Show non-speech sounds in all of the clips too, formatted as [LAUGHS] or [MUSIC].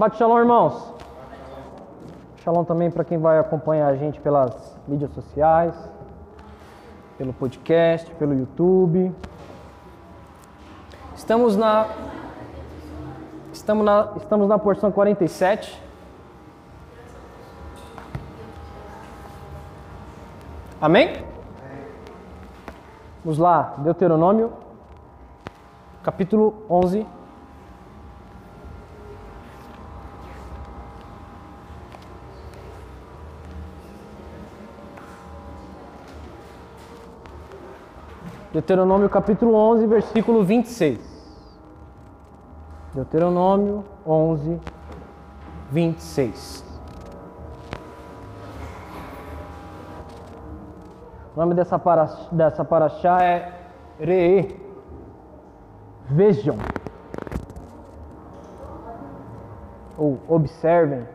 Shabbat Shalom, irmãos. Shalom também para quem vai acompanhar a gente pelas mídias sociais, pelo podcast, pelo YouTube. Estamos na estamos na estamos na porção 47. Amém? Vamos lá, Deuteronômio, capítulo 11. Deuteronômio capítulo 11, versículo 26. Deuteronômio 11, 26. O nome dessa paraxá, dessa paraxá é Re'e. Vejam. Ou observem.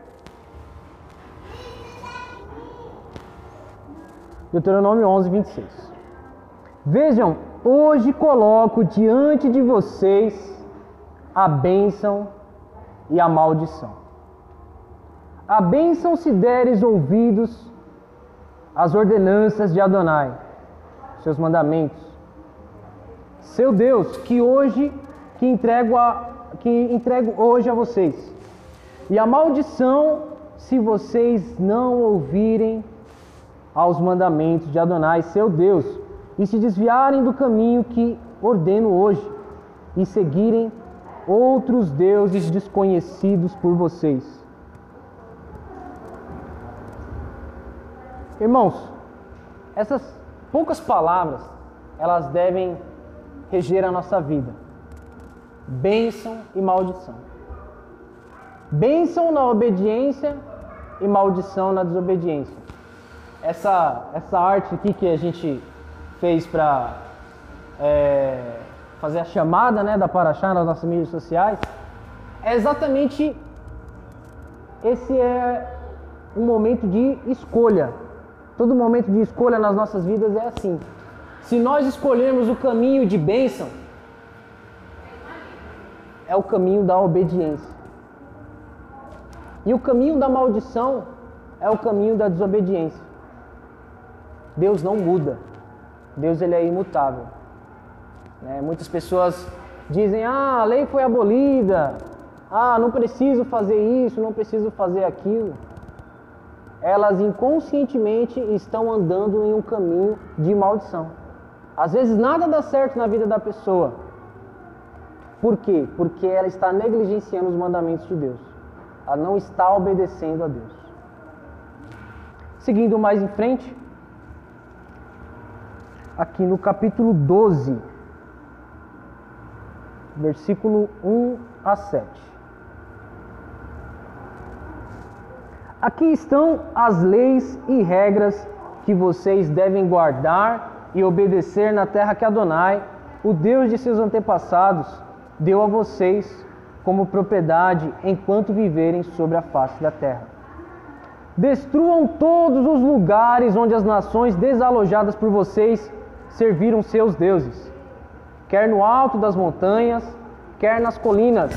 Deuteronômio 11, 26. Vejam, hoje coloco diante de vocês a bênção e a maldição. A bênção se deres ouvidos às ordenanças de Adonai, seus mandamentos. Seu Deus, que hoje que entrego a, que entrego hoje a vocês. E a maldição se vocês não ouvirem aos mandamentos de Adonai, seu Deus, e se desviarem do caminho que ordeno hoje e seguirem outros deuses desconhecidos por vocês. Irmãos, essas poucas palavras, elas devem reger a nossa vida. Bênção e maldição. Bênção na obediência e maldição na desobediência. Essa, essa arte aqui que a gente fez para é, fazer a chamada né, da Paraxá nas nossas mídias sociais, é exatamente esse é um momento de escolha. Todo momento de escolha nas nossas vidas é assim. Se nós escolhermos o caminho de bênção, é o caminho da obediência. E o caminho da maldição é o caminho da desobediência. Deus não muda. Deus ele é imutável. Né? Muitas pessoas dizem: ah, a lei foi abolida, ah, não preciso fazer isso, não preciso fazer aquilo. Elas inconscientemente estão andando em um caminho de maldição. Às vezes nada dá certo na vida da pessoa. Por quê? Porque ela está negligenciando os mandamentos de Deus. Ela não está obedecendo a Deus. Seguindo mais em frente, aqui no capítulo 12, versículo 1 a 7. Aqui estão as leis e regras que vocês devem guardar e obedecer na terra que Adonai, o Deus de seus antepassados, deu a vocês como propriedade enquanto viverem sobre a face da terra. Destruam todos os lugares onde as nações desalojadas por vocês serviram seus deuses, quer no alto das montanhas, quer nas colinas,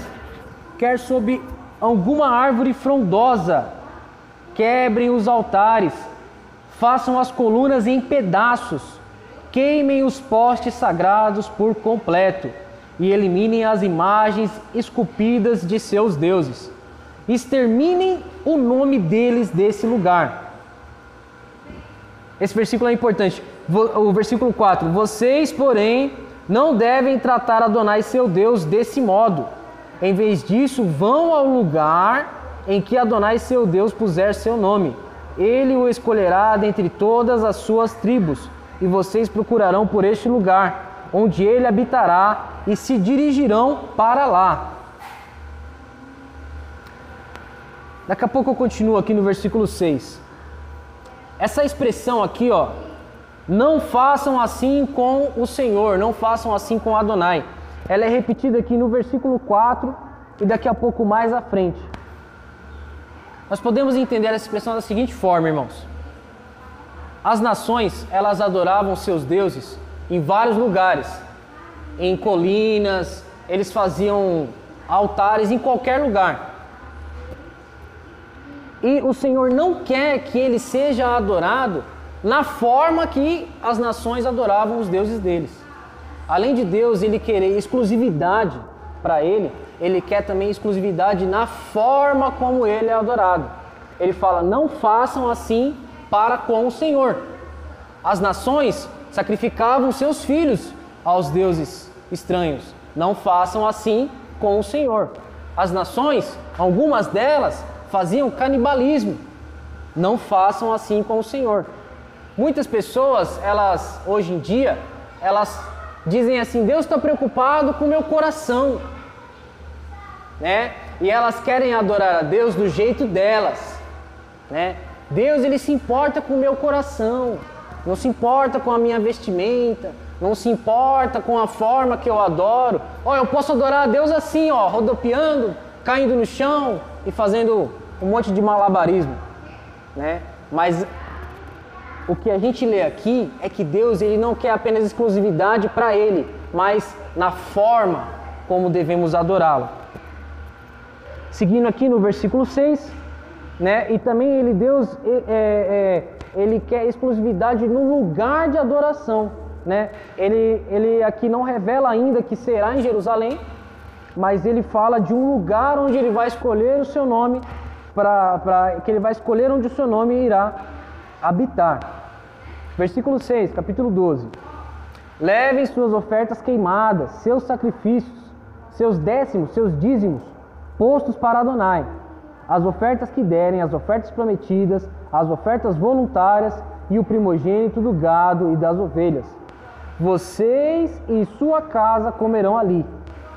quer sob alguma árvore frondosa. Quebrem os altares, façam as colunas em pedaços, queimem os postes sagrados por completo e eliminem as imagens esculpidas de seus deuses. Exterminem o nome deles desse lugar. Esse versículo é importante. O versículo 4: Vocês, porém, não devem tratar Adonai seu Deus desse modo. Em vez disso, vão ao lugar em que Adonai seu Deus puser seu nome. Ele o escolherá dentre todas as suas tribos, e vocês procurarão por este lugar, onde ele habitará, e se dirigirão para lá. Daqui a pouco eu continuo aqui no versículo 6. Essa expressão aqui, ó, não façam assim com o Senhor, não façam assim com Adonai. Ela é repetida aqui no versículo 4 e daqui a pouco mais à frente. Nós podemos entender essa expressão da seguinte forma, irmãos. As nações, elas adoravam seus deuses em vários lugares, em colinas, eles faziam altares em qualquer lugar. E o Senhor não quer que ele seja adorado na forma que as nações adoravam os deuses deles. Além de Deus ele querer exclusividade para ele, ele quer também exclusividade na forma como ele é adorado. Ele fala: "Não façam assim para com o Senhor". As nações sacrificavam seus filhos aos deuses estranhos. Não façam assim com o Senhor. As nações, algumas delas, faziam canibalismo. Não façam assim com o Senhor. Muitas pessoas, elas hoje em dia, elas dizem assim: Deus está preocupado com o meu coração, né? E elas querem adorar a Deus do jeito delas, né? Deus ele se importa com o meu coração, não se importa com a minha vestimenta, não se importa com a forma que eu adoro. Ó, eu posso adorar a Deus assim, ó, rodopiando, caindo no chão e fazendo um monte de malabarismo, né? Mas o que a gente lê aqui é que Deus ele não quer apenas exclusividade para ele, mas na forma como devemos adorá-lo. Seguindo aqui no versículo 6, né? E também ele Deus é, é, ele quer exclusividade no lugar de adoração, né? Ele ele aqui não revela ainda que será em Jerusalém, mas ele fala de um lugar onde ele vai escolher o seu nome para que ele vai escolher onde o seu nome irá habitar. Versículo 6, capítulo 12. Levem suas ofertas queimadas, seus sacrifícios, seus décimos, seus dízimos, postos para Adonai. As ofertas que derem, as ofertas prometidas, as ofertas voluntárias e o primogênito do gado e das ovelhas. Vocês e sua casa comerão ali,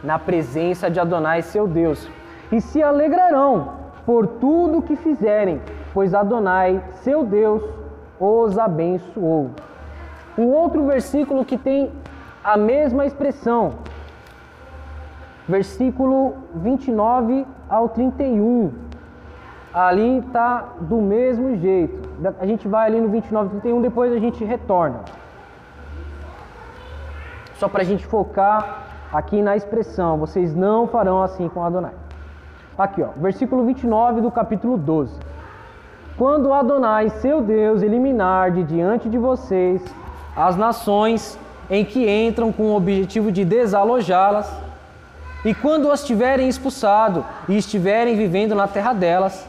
na presença de Adonai, seu Deus, e se alegrarão por tudo que fizerem, pois Adonai, seu Deus, os abençoou. Um outro versículo que tem a mesma expressão, versículo 29 ao 31. Ali está do mesmo jeito. A gente vai ali no 29 e 31, depois a gente retorna. Só para a gente focar aqui na expressão: vocês não farão assim com Adonai. Aqui, ó, versículo 29 do capítulo 12. Quando Adonai, seu Deus, eliminar de diante de vocês as nações em que entram com o objetivo de desalojá-las, e quando as tiverem expulsado e estiverem vivendo na terra delas,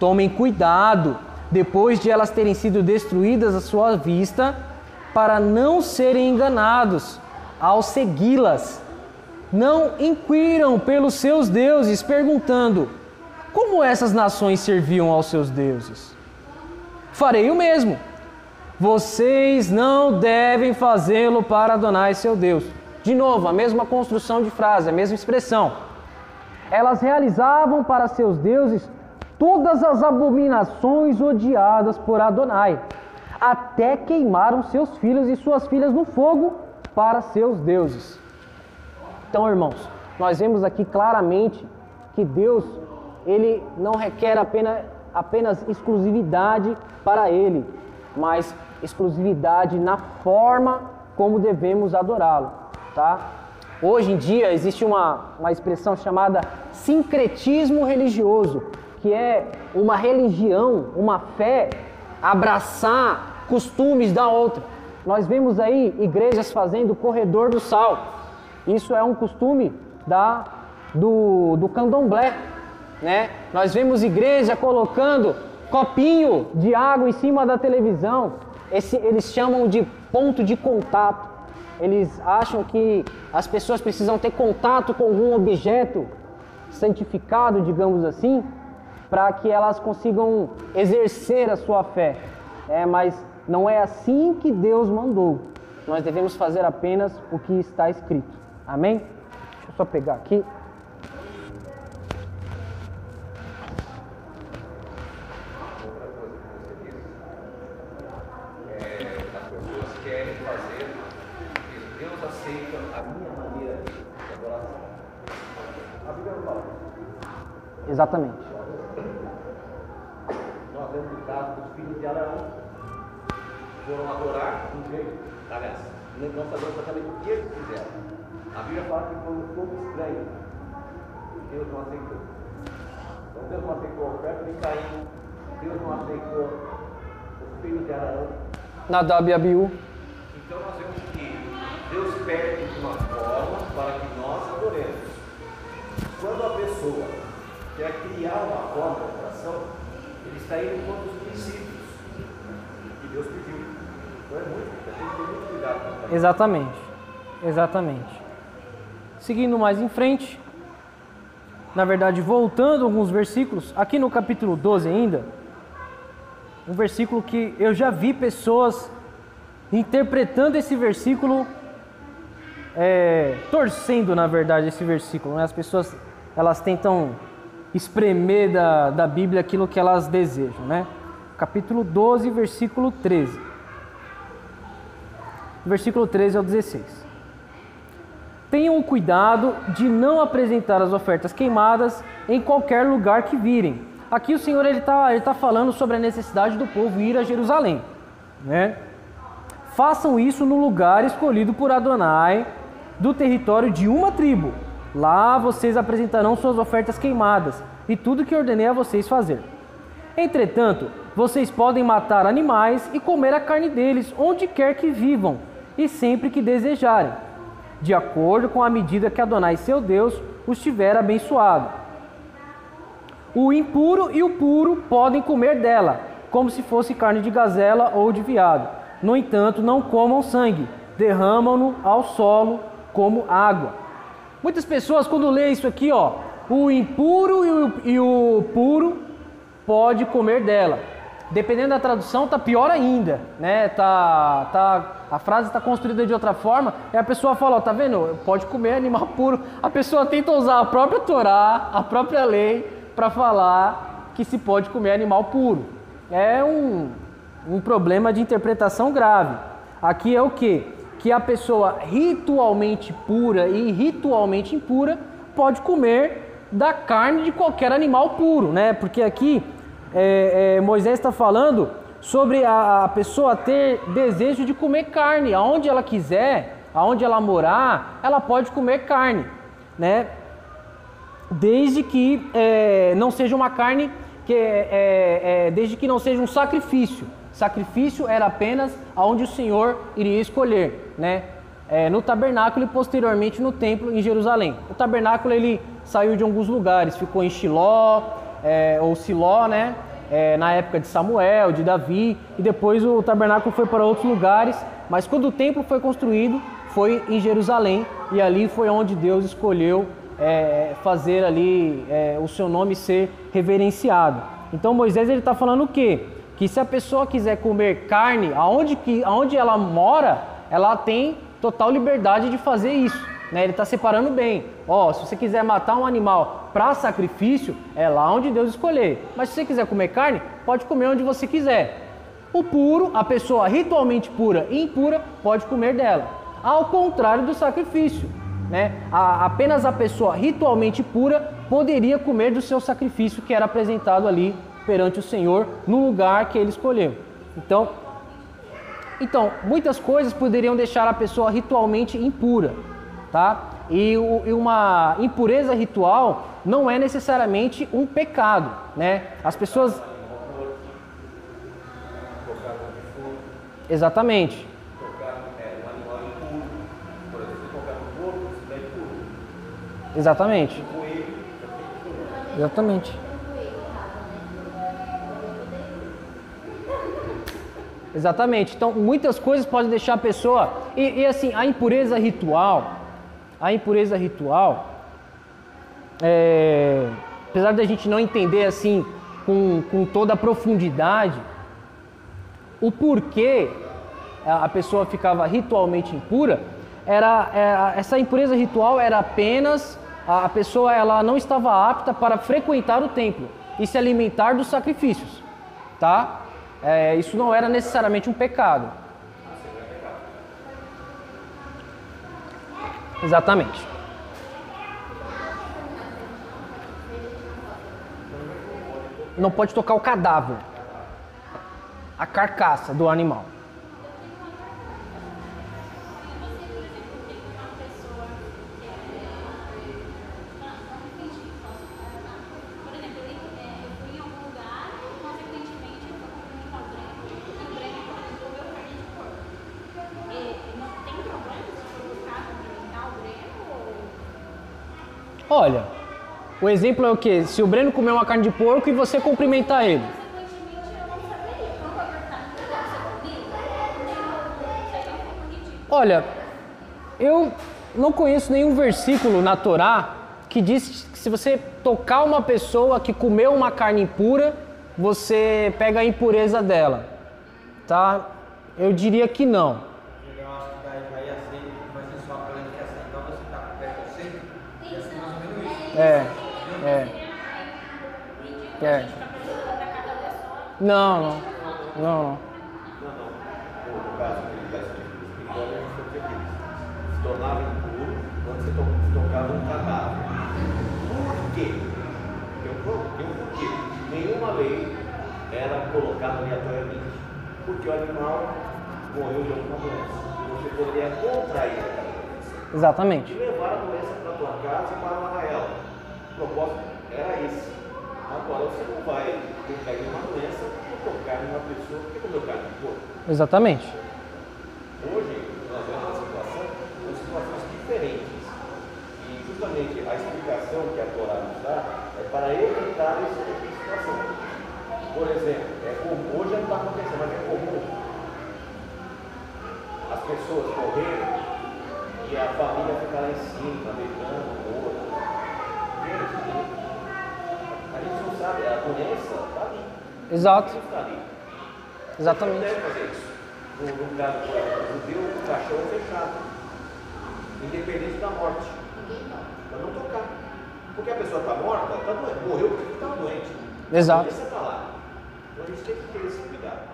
tomem cuidado, depois de elas terem sido destruídas à sua vista, para não serem enganados ao segui-las não inquiram pelos seus deuses, perguntando: como essas nações serviam aos seus deuses? Farei o mesmo. Vocês não devem fazê-lo para Adonai seu Deus. De novo, a mesma construção de frase, a mesma expressão. Elas realizavam para seus deuses todas as abominações odiadas por Adonai, até queimaram seus filhos e suas filhas no fogo para seus deuses. Então, irmãos, nós vemos aqui claramente que Deus, ele não requer apenas, apenas exclusividade para ele, mas exclusividade na forma como devemos adorá-lo, tá? Hoje em dia existe uma, uma expressão chamada sincretismo religioso, que é uma religião, uma fé abraçar costumes da outra. Nós vemos aí igrejas fazendo corredor do sal. Isso é um costume da, do, do candomblé. Né? Nós vemos igreja colocando copinho de água em cima da televisão. Esse, eles chamam de ponto de contato. Eles acham que as pessoas precisam ter contato com algum objeto santificado, digamos assim, para que elas consigam exercer a sua fé. É, mas não é assim que Deus mandou. Nós devemos fazer apenas o que está escrito. Amém? Deixa eu só pegar aqui. Exatamente. Nós vemos o caso dos filhos de Abraão. Foram adorar de um jeito. Aliás, não sabemos exatamente o que eles fizeram. A Bíblia fala que foi um pouco estranho. Deus não aceitou. Então Deus não aceitou a oferta nem Caim Deus não aceitou os filhos de Arão. Nadab e Abiú. Então nós vemos que Deus pede de uma forma para que nós adoremos. Quando a pessoa quer criar uma forma de adoração, ele está indo contra os princípios que Deus pediu. Então é muito, tem que ter muito cuidado com. Exatamente. Exatamente. Seguindo mais em frente, na verdade, voltando alguns versículos, aqui no capítulo 12 ainda, um versículo que eu já vi pessoas interpretando esse versículo, é, torcendo na verdade esse versículo. Né? As pessoas elas tentam espremer da, da Bíblia aquilo que elas desejam. Né? Capítulo 12, versículo 13. Versículo 13 ao 16. Tenham cuidado de não apresentar as ofertas queimadas em qualquer lugar que virem. Aqui o Senhor ele está ele tá falando sobre a necessidade do povo ir a Jerusalém. Né? Façam isso no lugar escolhido por Adonai, do território de uma tribo. Lá vocês apresentarão suas ofertas queimadas e tudo que ordenei a vocês fazer. Entretanto, vocês podem matar animais e comer a carne deles onde quer que vivam e sempre que desejarem, de acordo com a medida que Adonai, seu Deus, os tiver abençoado. O impuro e o puro podem comer dela, como se fosse carne de gazela ou de veado. No entanto, não comam sangue, derramam-no ao solo como água. Muitas pessoas, quando lê isso aqui, ó, o impuro e o, e o puro pode comer dela. Dependendo da tradução, tá pior ainda, né? Tá, tá, a frase está construída de outra forma, e a pessoa fala, ó, tá vendo? Pode comer animal [LAUGHS] puro. A pessoa tenta usar a própria Torá, a própria lei, para falar que se pode comer animal puro. É um, um problema de interpretação grave. Aqui é o que? Que a pessoa ritualmente pura e ritualmente impura pode comer da carne de qualquer animal puro, né? Porque aqui é, é, Moisés está falando sobre a, a, pessoa ter desejo de comer carne, aonde ela quiser, aonde ela morar, ela pode comer carne, né? Desde que é, não seja uma carne que é, é, desde que não seja um sacrifício. Sacrifício era apenas aonde o Senhor iria escolher, né? É, no tabernáculo e posteriormente no templo em Jerusalém. O tabernáculo ele saiu de alguns lugares, ficou em Shiló é, ou Siló, né? É, na época de Samuel, de Davi, e depois o tabernáculo foi para outros lugares. Mas quando o templo foi construído, foi em Jerusalém e ali foi onde Deus escolheu é, fazer ali é, o seu nome ser reverenciado. Então Moisés ele está falando o quê? Que se a pessoa quiser comer carne, aonde, que, aonde ela mora, ela tem total liberdade de fazer isso. Né? Ele está separando bem. Ó, se você quiser matar um animal para sacrifício, é lá onde Deus escolher. Mas se você quiser comer carne, pode comer onde você quiser. O puro, a pessoa ritualmente pura e impura, pode comer dela. Ao contrário do sacrifício. Né? A, apenas a pessoa ritualmente pura poderia comer do seu sacrifício que era apresentado ali perante o Senhor no lugar que ele escolheu. Então, então muitas coisas poderiam deixar a pessoa ritualmente impura, tá? E, e uma impureza ritual não é necessariamente um pecado, né? As pessoas Exatamente. Exatamente. Exatamente. Exatamente. Então, muitas coisas podem deixar a pessoa. E, e assim, a impureza ritual, a impureza ritual, é, apesar da gente não entender assim com, com toda a profundidade, o porquê a pessoa ficava ritualmente impura, era, era essa impureza ritual era apenas a pessoa ela não estava apta para frequentar o templo e se alimentar dos sacrifícios, tá? É, isso não era necessariamente um pecado. Exatamente. Não pode tocar o cadáver, a carcaça do animal. Olha, o exemplo é o quê? Se o Breno comer uma carne de porco e você cumprimentar ele. Olha, eu não conheço nenhum versículo na Torá que diz que se você tocar uma pessoa que comeu uma carne impura, você pega a impureza dela. Tá? Eu diria que não. Eu acho que daí vai assim, vai ser só plano que assim, então você tá com preconceito, ia ser mais ou menos isso. É, é, é. Não, não, não, não. No caso se quando você to- tocava um cadáver. Por quê? Porquê. Nenhuma lei era colocada aleatoriamente. Porque o animal morreu de alguma doença. Você poderia contrair. Exatamente. de levar a doença para a tua casa e para lavar ela. O propósito era esse. Agora você não vai em uma doença ou tocar em uma pessoa que comeu carne de porco. Exatamente. Hoje nós vemos uma situação com situações diferentes. E justamente a explicação que a Torá nos dá é para evitar esse tipo de situação. Por exemplo, é comum, hoje não está acontecendo, mas é comum as pessoas correrem e a família ficar lá em cima, beijando o outro. A gente não sabe, a doença está ali. Exato. Não está ali. Não Exatamente. deve fazer isso. No, no caso do judeu, o caixão é fechado. Independente da morte. Para não tocar. Porque a pessoa está morta, está doente. Morreu porque estava doente. Exato. A doença está lá.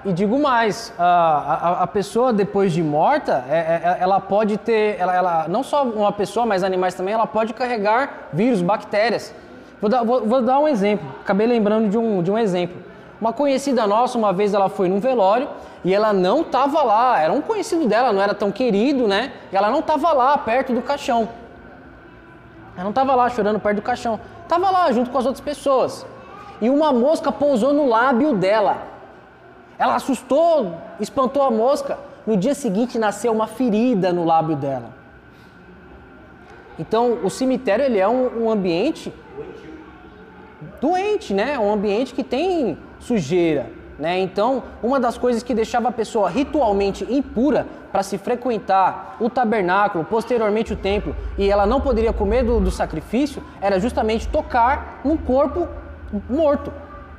E digo mais, a, a, a pessoa depois de morta, é- é- ela pode ter, ela, ela- não só uma pessoa, mas animais também, ela pode carregar vírus, bactérias. Vou dar, vou- vou dar um exemplo, acabei lembrando de um, de um exemplo. Uma conhecida nossa, uma vez ela foi num velório e ela não estava lá, era um conhecido dela, não era tão querido, né? E ela não estava lá, perto do caixão. Ela não estava lá chorando perto do caixão. Estava lá junto com as outras pessoas. E uma mosca pousou no lábio dela. Ela assustou, espantou a mosca. No dia seguinte nasceu uma ferida no lábio dela. Então, o cemitério ele é um, um ambiente doente, né? Um ambiente que tem sujeira, né? Então, uma das coisas que deixava a pessoa ritualmente impura para se frequentar o tabernáculo, posteriormente o templo, e ela não poderia comer do, do sacrifício, era justamente tocar num corpo morto,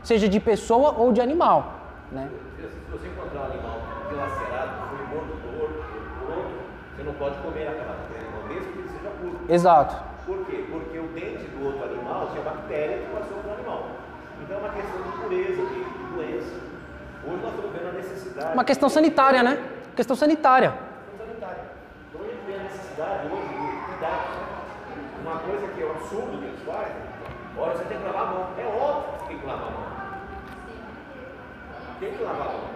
seja de pessoa ou de animal, né? Se se você encontrar um animal dilacerado, foi morto por outro, por outro, você não pode comer aquela animal, mesmo que ele seja puro. Exato. Por quê? Porque o dente do outro animal tinha bactéria que passou para o animal. Então é uma questão de pureza, de de doença. Hoje nós estamos vendo a necessidade. Uma questão sanitária, né? Questão sanitária. Questão sanitária. Então a gente vê a necessidade hoje de cuidar. Uma coisa que é um absurdo que eles fazem, olha, você tem que lavar a mão. É óbvio que você tem que lavar a mão. Tem que lavar a mão.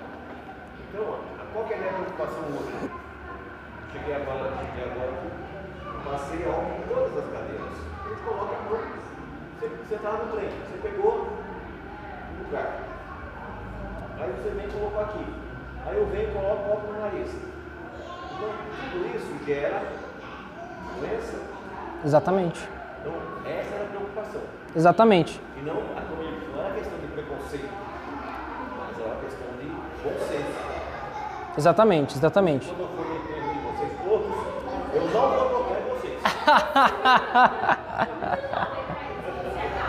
Então, qual que é a minha preocupação hoje? Cheguei agora, cheguei agora, passei álcool em todas as cadeiras. A gente coloca a mão. Você, você tá no trem, você pegou no lugar. Aí você vem e colocou aqui. Aí eu venho e coloco o álcool no nariz. Então, tudo isso gera doença. Exatamente. Então, essa era a preocupação. Exatamente. E não, não era questão de preconceito, mas era uma questão de bom senso. Exatamente, exatamente. Quando eu for no enterro de vocês todos, eu não vou tocar em vocês. [LAUGHS]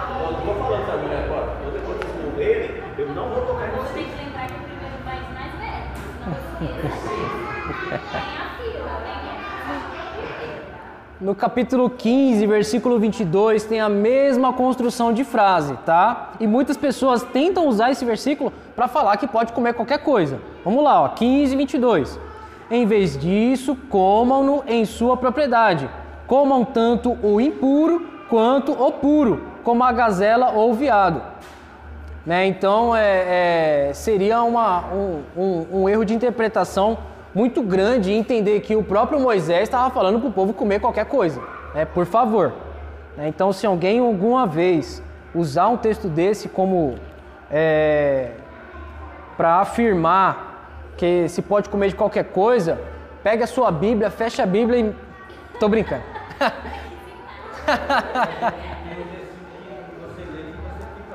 eu não estou falando para mulher agora. Quando depois vocês eu não vou tocar em Você vocês. tem que lembrar que o primeiro país mais velho. Senão [LAUGHS] eu Tem a fila, tem No capítulo 15, versículo 22, tem a mesma construção de frase, tá? E muitas pessoas tentam usar esse versículo para falar que pode comer qualquer coisa. Vamos lá, ó, 15, 22. Em vez disso, comam-no em sua propriedade. Comam tanto o impuro quanto o puro, como a gazela ou o veado. Né? Então é, é, seria uma- um, um- um erro de interpretação muito grande entender que o próprio Moisés estava falando para o povo comer qualquer coisa. Né? Por favor. Né? Então, se alguém alguma vez usar um texto desse como para afirmar que se pode comer de qualquer coisa, pega a sua Bíblia, fecha a Bíblia e. Tô brincando. [LAUGHS]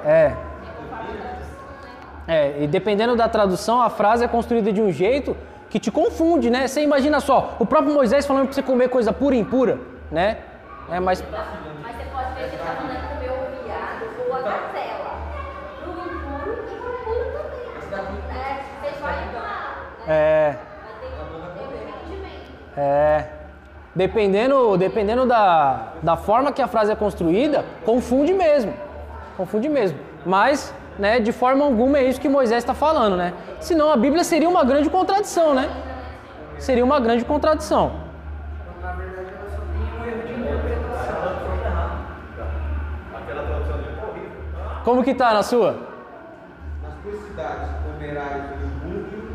É. É, e dependendo da tradução, a frase é construída de um jeito que te confunde, né? Você imagina só, o próprio Moisés falando pra você comer coisa pura e impura, né? É, mas Mas você pode ver que ele tá mandando comer o viado ou a gazela. Pro impuro e pro puro também. É, você vai lá. né? é, é, dependendo, dependendo da, da forma que a frase é construída, confunde mesmo, confunde mesmo. Mas, né, de forma alguma é isso que Moisés está falando, né? Senão a Bíblia seria uma grande contradição, né? Seria uma grande contradição. Na verdade, ela só tem um erro de interpretação. Aquela tradução dele é horrível. Como que tá na sua? Nas tuas cidades comerás o múmio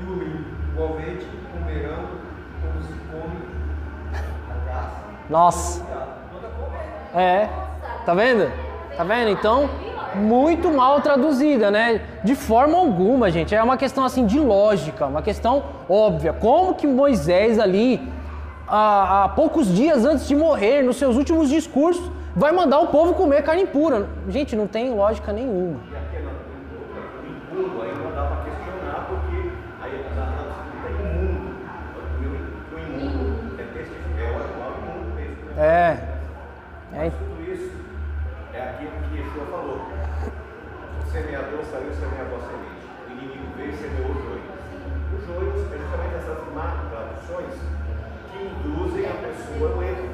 e o limpo. Igualmente comerão como se come a caça. Nossa. É. Tá vendo? Tá vendo? Então, muito mal traduzida, né? De forma alguma, gente. É uma questão assim de lógica, uma questão óbvia. Como que Moisés ali, há, há poucos dias antes de morrer, nos seus últimos discursos, vai mandar o povo comer carne impura? Gente, não tem lógica nenhuma. E aquela pessoa no erro.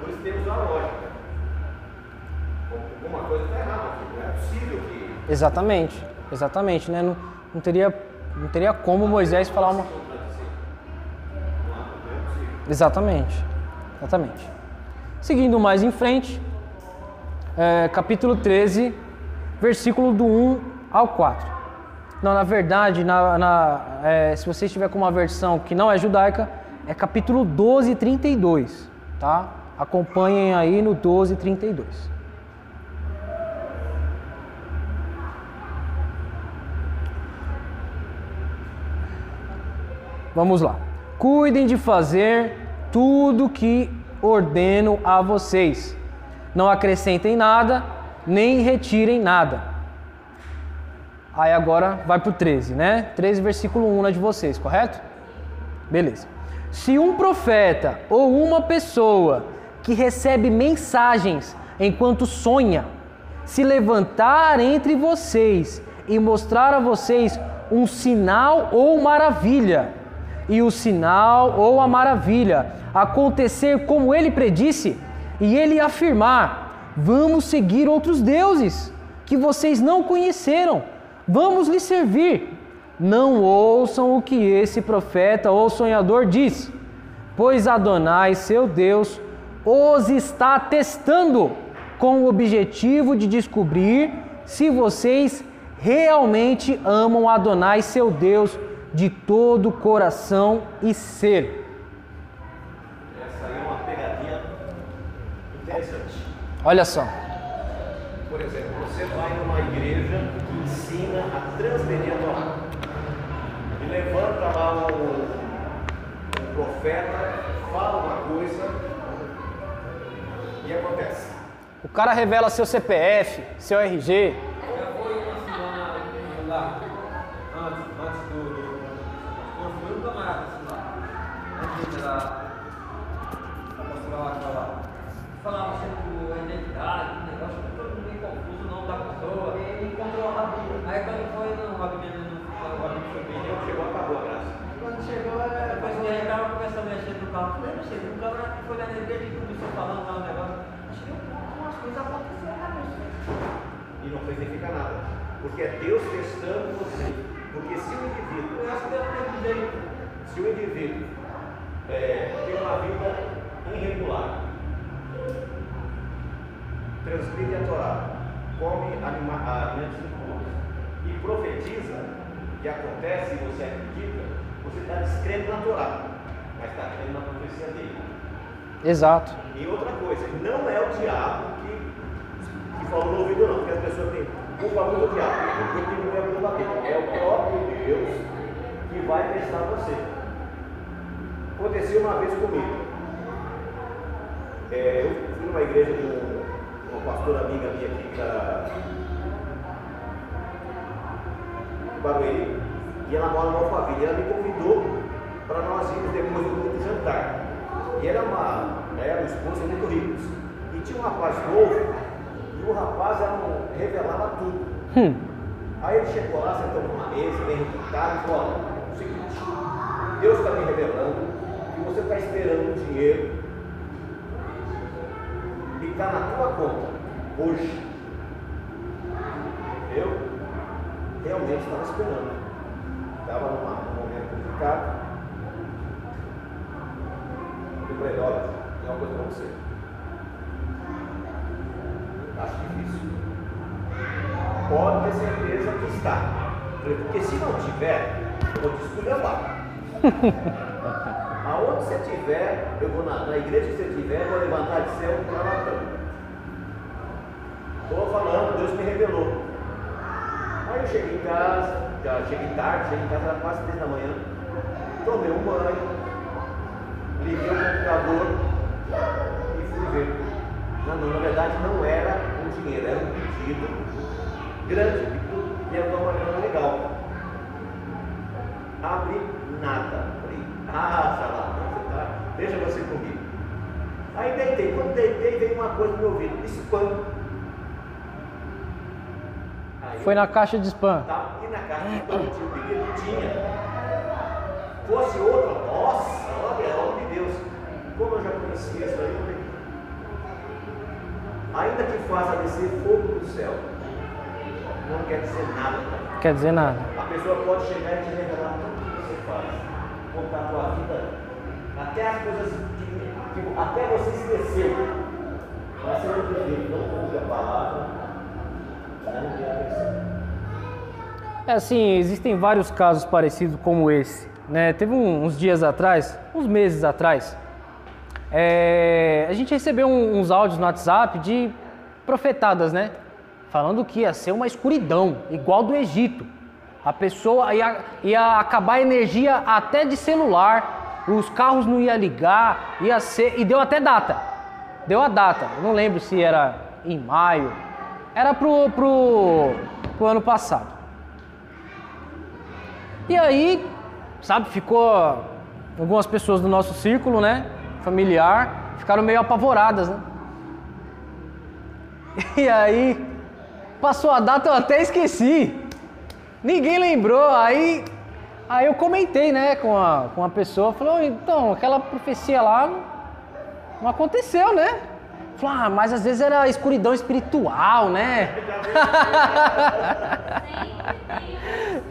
Por isso temos a lógica. Alguma coisa está errada. Não é possível que exatamente. Exatamente, né? Não, não teria, não teria como Moisés falar uma. Exatamente. Exatamente. Seguindo mais em frente, é, capítulo 13, versículo do 1 ao 4. Não, na verdade, na, na, é, se você estiver com uma versão que não é judaica, é capítulo 12, 32, tá? Acompanhem aí no 12, 32. Vamos lá. Cuidem de fazer tudo que ordeno a vocês. Não acrescentem nada, nem retirem nada. Aí agora vai para o 13, né? 13, versículo 1 na de vocês, correto? Beleza. Se um profeta ou uma pessoa que recebe mensagens enquanto sonha, se levantar entre vocês e mostrar a vocês um sinal ou maravilha, e o sinal ou a maravilha acontecer como ele predisse, e ele afirmar: Vamos seguir outros deuses que vocês não conheceram, vamos lhes servir. Não ouçam o que esse profeta ou sonhador diz, pois Adonai, seu Deus, os está testando com o objetivo de descobrir se vocês realmente amam Adonai, seu Deus, de todo o coração e ser. Essa aí é uma pegadinha interessante. Olha só. Por exemplo, você vai numa igreja que ensina a transgredir a Torá. E levanta lá um, um profeta, fala uma coisa e acontece. O cara revela seu CPF, seu RG. Já foi uma semana lá, antes, antes do, foi um camarada assim lá. Antes da. Da pastora lá que falava. Falava sempre a identidade, o negócio, todo mundo meio confuso, o nome da pessoa. E ele encontrou a Rabinho. Aí quando foi, não, o Rabinho não. O Rabinho foi bem. Então chegou, acabou a graça. Quando chegou, é, depois que ele tava começando a mexer no carro, falei, mexer, um camarada que foi na igreja e começou falando lá um negócio. Achei umas coisas acontecendo na mente. E não significa nada. Porque é Deus testando você. Porque se o indivíduo, Eu acho que deu tempo dele. se o indivíduo é, tem uma vida irregular, transgride a Torá, come anima- alimentos impuros e profetiza que acontece e você acredita, você está descrendo na Torá, mas está crendo na profecia dele. Exato. E outra coisa, não é o diabo que, que falou no ouvido não, porque as pessoas têm culpa muito do diabo, porque não é culpa dele, é o próprio Deus que vai testar você. Aconteceu uma vez comigo. É, eu fui numa igreja de um, uma pastora amiga minha aqui para Barueri, e ela mora no Alphaville. Ela me convidou para nós irmos depois do jantar. E era uma, era uma esposa muito ricos. E tinha um rapaz novo, e o rapaz era um, revelava tudo. Hum. Aí ele chegou lá, sentou numa mesa, bem requintado, e falou, olha, é o seguinte, Deus está me revelando que você está esperando um dinheiro e está na tua conta hoje. Eu realmente estava esperando. Estava num momento complicado. Falei, olha, tem uma coisa para você. Acho difícil. Pode ter certeza que está. Porque se não tiver, eu vou te esculhambar. [LAUGHS] Aonde você estiver, eu vou na, na igreja que você estiver, eu vou levantar de céu e latão. Estou falando, Deus me revelou. Aí eu cheguei em casa, já cheguei tarde, cheguei em casa era quase 10 da manhã, tomei um banho, liguei o computador e fui ver. Não, não, na verdade não era um dinheiro, era um pedido grande, e era uma grana legal. Abri nada. Falei, ah, Salão, você tá, deixa você comigo. Aí deitei, quando deitei veio uma coisa no meu ouvido, spam. Aí Foi na caixa de spam. Tá, e na caixa de spam tinha o pedido? Tinha. Fosse outra, nossa, olha, olha de Deus. Como eu já conhecia eu falei, ainda que faça descer fogo do céu, não quer dizer nada. Quer dizer nada. A pessoa pode chegar e te revelar tudo que você faz, contar a tua vida, até as coisas que, que até você esqueceu. Mas você não perfeito, não ouve a palavra, não tem atenção. É assim, existem vários casos parecidos como esse. Né? Teve um- uns dias atrás, uns meses atrás, é, a gente recebeu uns áudios no WhatsApp de profetadas, né? Falando que ia ser uma escuridão, igual do Egito. A pessoa ia, ia acabar a energia até de celular, os carros não iam ligar, ia ser. E deu até data. Deu a data. Eu não lembro se era em maio. Era pro, pro, pro ano passado. E aí, sabe, ficou algumas pessoas do nosso círculo, né, familiar, ficaram meio apavoradas, né? E aí, passou a data, eu até esqueci. Ninguém lembrou. Aí, aí eu comentei, né, com a, com a pessoa, falou, então, aquela profecia lá não, aconteceu, né? Falou, ah, mas às vezes era escuridão espiritual, né? [LAUGHS]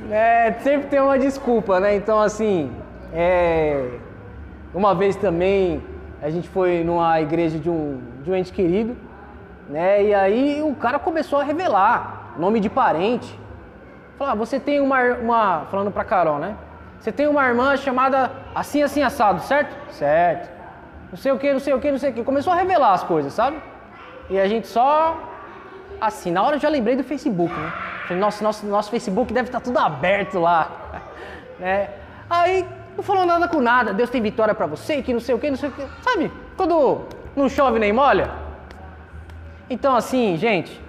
É, sempre tem uma desculpa, né? Então, assim, é, uma vez também a gente foi numa igreja de um, de um ente querido, né? E aí o cara começou a revelar nome de parente. Falar, ah, você tem uma, uma. Falando pra Carol, né? Você tem uma irmã chamada assim, assim, assado, certo? Certo. Não sei o que, não sei o que, não sei o que. Começou a revelar as coisas, sabe? E a gente só. Assim, na hora eu já lembrei do Facebook, né? Falei, nossa, nosso, nosso Facebook deve estar tudo aberto lá. [LAUGHS] né? Aí, não falou nada com nada. Deus tem vitória pra você, que não sei o que, não sei o que. Sabe? Quando não chove nem molha. Então, assim, gente,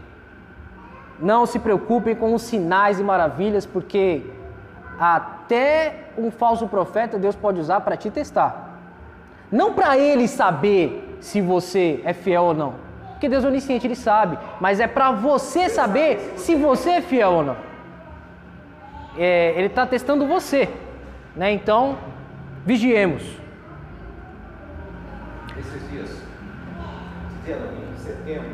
não se preocupem com os sinais e maravilhas, porque até um falso profeta Deus pode usar para te testar. Não para ele saber se você é fiel ou não, porque Deus é onisciente, ele sabe, mas é para você saber se você é fiel ou não. É, ele está testando você, né? Então, vigiemos. Esses dias, em setembro,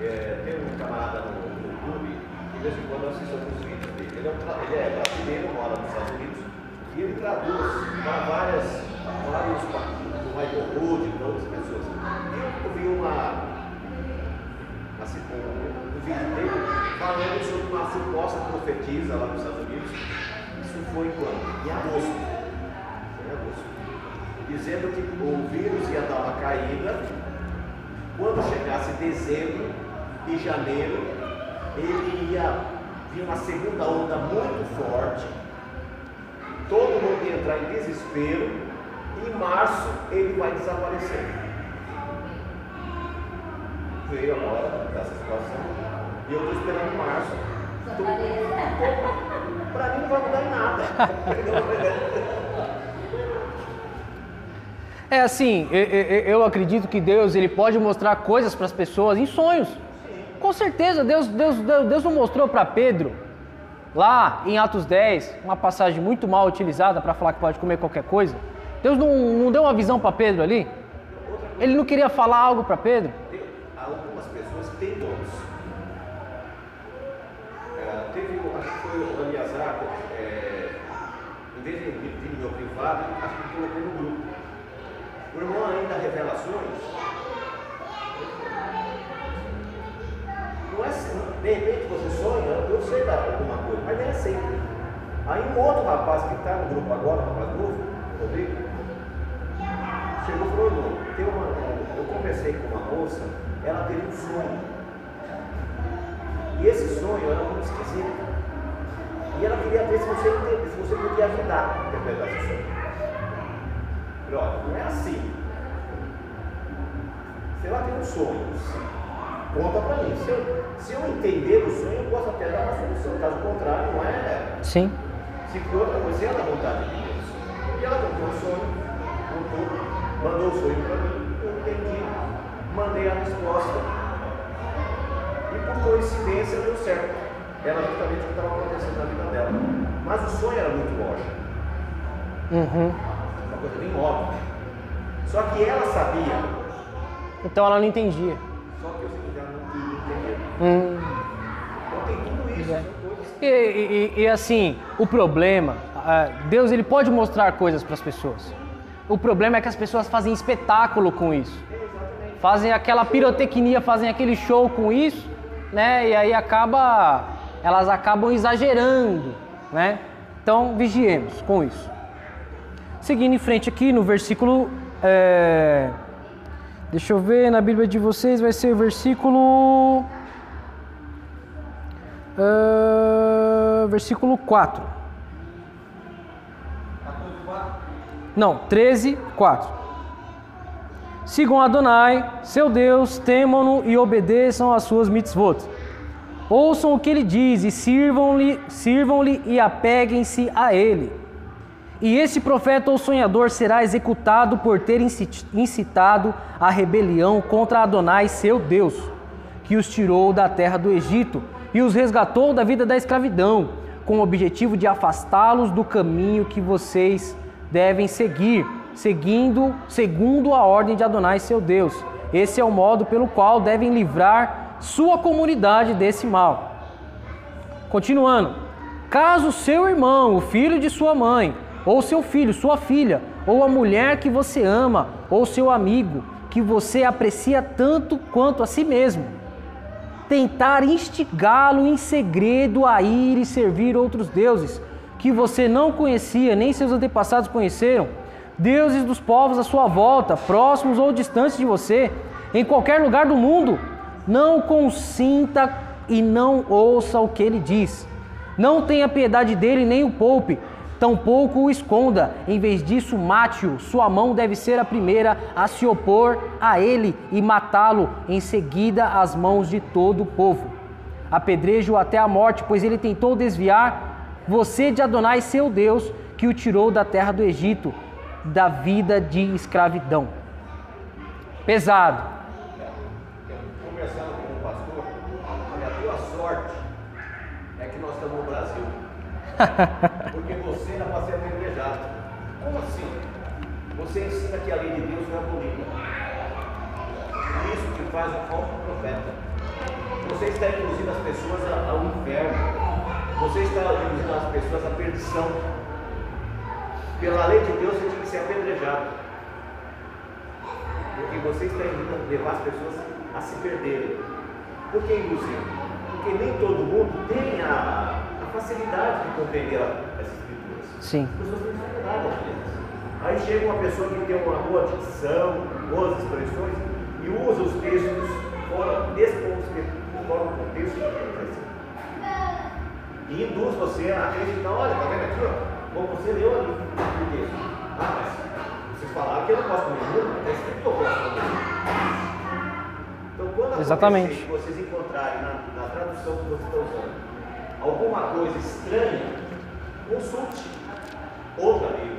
é, tem um camarada no, no YouTube, que de vez em quando eu assisto alguns vídeos dele. Ele é, ele é brasileiro, mora nos Estados Unidos, e ele traduz para várias, vários partidos, do Michael Hood, para outras pessoas. E eu vi uma, assim, um, um vídeo dele falando sobre uma suposta profetisa lá nos Estados Unidos. Foi quando? Em agosto. Foi em agosto dizendo que o vírus ia dar uma caída. Quando chegasse dezembro e janeiro, ele ia vir uma segunda onda muito forte. Todo mundo ia entrar em desespero. E em março ele vai desaparecer. veio agora dessa situação e eu estou esperando março. Para mim não vai mudar em nada. [LAUGHS] É assim, eu, eu, eu acredito que Deus ele pode mostrar coisas para as pessoas em sonhos. Com certeza, Deus, Deus, Deus, Deus não mostrou para Pedro, lá em Atos 10, uma passagem muito mal utilizada para falar que pode comer qualquer coisa. Deus não, não deu uma visão para Pedro ali? Ele não queria falar algo para Pedro? Tem algumas pessoas que têm dons. É, teve, acho que foi o Eliazar, é, em vez de vir no meu privado, acho que colocou no grupo. O irmão ainda revelações. Não é assim, de repente você sonha, eu sei dar alguma coisa, mas nem é sempre. Aí um outro rapaz que está no grupo agora, um rapaz novo, Rodrigo, chegou e falou, tem uma, eu conversei com uma moça, ela teve um sonho. E esse sonho era muito esquisito. E ela queria ver se você, se você podia ajudar a interpretar esse sonho. Olha, não é assim. Se ela tem um sonho, conta para mim. Se eu, se eu entender o sonho, eu posso até dar uma solução. Caso contrário, não é. Sim. Se for outra coisa, ela vontade de Deus. E ela contou o sonho, contou, mandou o sonho para mim, eu entendi, mandei a resposta. E por coincidência deu certo. Era justamente o que estava acontecendo na vida dela. Mas o sonho era muito lógico. Uhum. Uma coisa bem óbvia. Só que ela sabia, Então ela não entendia. só que eu seguinte, ela não queria entender. Hum. E- e- e, assim, o problema, ah, Deus ele pode mostrar coisas para as pessoas. O problema é que as pessoas fazem espetáculo com isso. Fazem aquela pirotecnia, fazem aquele show com isso, né? E aí acaba, elas acabam exagerando, né? Então vigiemos com isso. Seguindo em frente aqui no versículo, é, deixa eu ver na Bíblia de vocês vai ser o versículo ah, versículo 4. 14, 4. Não, 13, 4. Sigam Adonai, seu Deus, temam-no e obedeçam às suas mitzvot. Ouçam o que ele diz e sirvam-lhe sirvam e apeguem-se a ele. E esse profeta ou sonhador será executado por ter incit- incitado a rebelião contra Adonai, seu Deus, que os tirou da terra do Egito e os resgatou da vida da escravidão, com o objetivo de afastá-los do caminho que vocês devem seguir, seguindo segundo a ordem de Adonai, seu Deus. Esse é o modo pelo qual devem livrar sua comunidade desse mal. Continuando, caso seu irmão, o filho de sua mãe, ou seu filho, sua filha, ou a mulher que você ama, ou seu amigo, que você aprecia tanto quanto a si mesmo, tentar instigá-lo em segredo a ir e servir outros deuses que você não conhecia, nem seus antepassados conheceram, deuses dos povos à sua volta, próximos ou distantes de você, em qualquer lugar do mundo, não consinta e não ouça o que ele diz. Não tenha piedade dele nem o poupe, tampouco o esconda. Em vez disso, mate-o. Sua mão deve ser a primeira a se opor a ele e matá-lo em seguida às mãos de todo o povo. Apedreje-o até a morte, pois ele tentou desviar você de Adonai, seu Deus, que o tirou da terra do Egito, da vida de escravidão. Pesado. conversando com o pastor, a tua sorte é que nós estamos no Brasil. [LAUGHS] Porque você era para ser apedrejado. Como assim? Que a lei de Deus não é abolida. Isso que faz um falso profeta. Você está induzindo as pessoas a- ao inferno. Você está induzindo as pessoas à perdição. Pela lei de Deus você tinha que ser apedrejado. Porque você está indo levar as pessoas a se perderem. Por que induzir? Porque nem todo mundo tem a, a facilidade de compreender a- as escrituras. Sim. As pessoas têm dificuldade às vezes. Aí chega uma pessoa que tem uma boa dicção, boas expressões e usa os textos fora desse fora do contexto que ele dizer. E induz você a acreditar, olha, tá vendo aqui, ó? Bom, você leu ali o texto. Ah, mas vocês falaram que eu não posso comer junto, mas é escrito que eu posso comer. Então, quando Exatamente. vocês encontrarem na, na tradução que você está usando alguma coisa estranha, consulte outra Bíblia.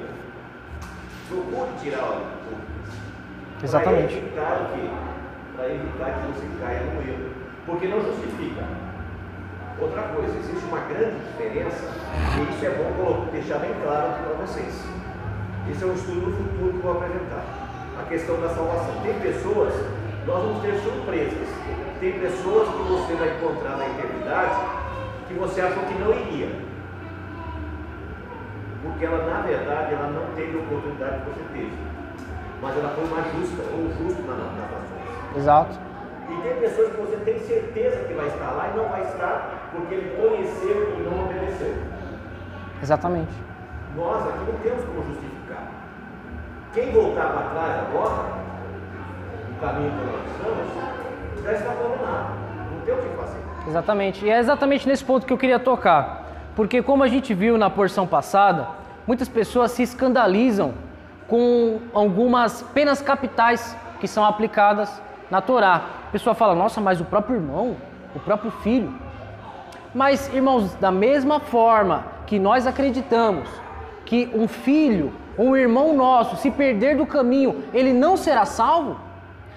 Procure tirar o dúvidas. Exatamente. Para evitar o quê? Para evitar que você caia no erro. Porque não justifica. Outra coisa, existe uma grande diferença, e isso é bom deixar bem claro aqui para vocês. Esse é um estudo do futuro que eu vou apresentar. A questão da salvação. Tem pessoas, nós vamos ter surpresas. Tem pessoas que você vai encontrar na eternidade que você achou que não iria. Porque ela, na verdade, ela não teve a oportunidade que você teve. Mas ela foi uma justa, ou justo na, nações. Exato. E tem pessoas que você tem certeza que vai estar lá e não vai estar porque ele conheceu e não obedeceu. Exatamente. Nós aqui não temos como justificar. Quem voltar para trás agora, no caminho que nós estamos, já está condenado. Não tem o que fazer. Exatamente. E é exatamente nesse ponto que eu queria tocar. Porque como a gente viu na porção passada, muitas pessoas se escandalizam com algumas penas capitais que são aplicadas na Torá. A pessoa fala: "Nossa, mas o próprio irmão, o próprio filho". Mas, irmãos, da mesma forma que nós acreditamos que um filho um irmão nosso, se perder do caminho, ele não será salvo,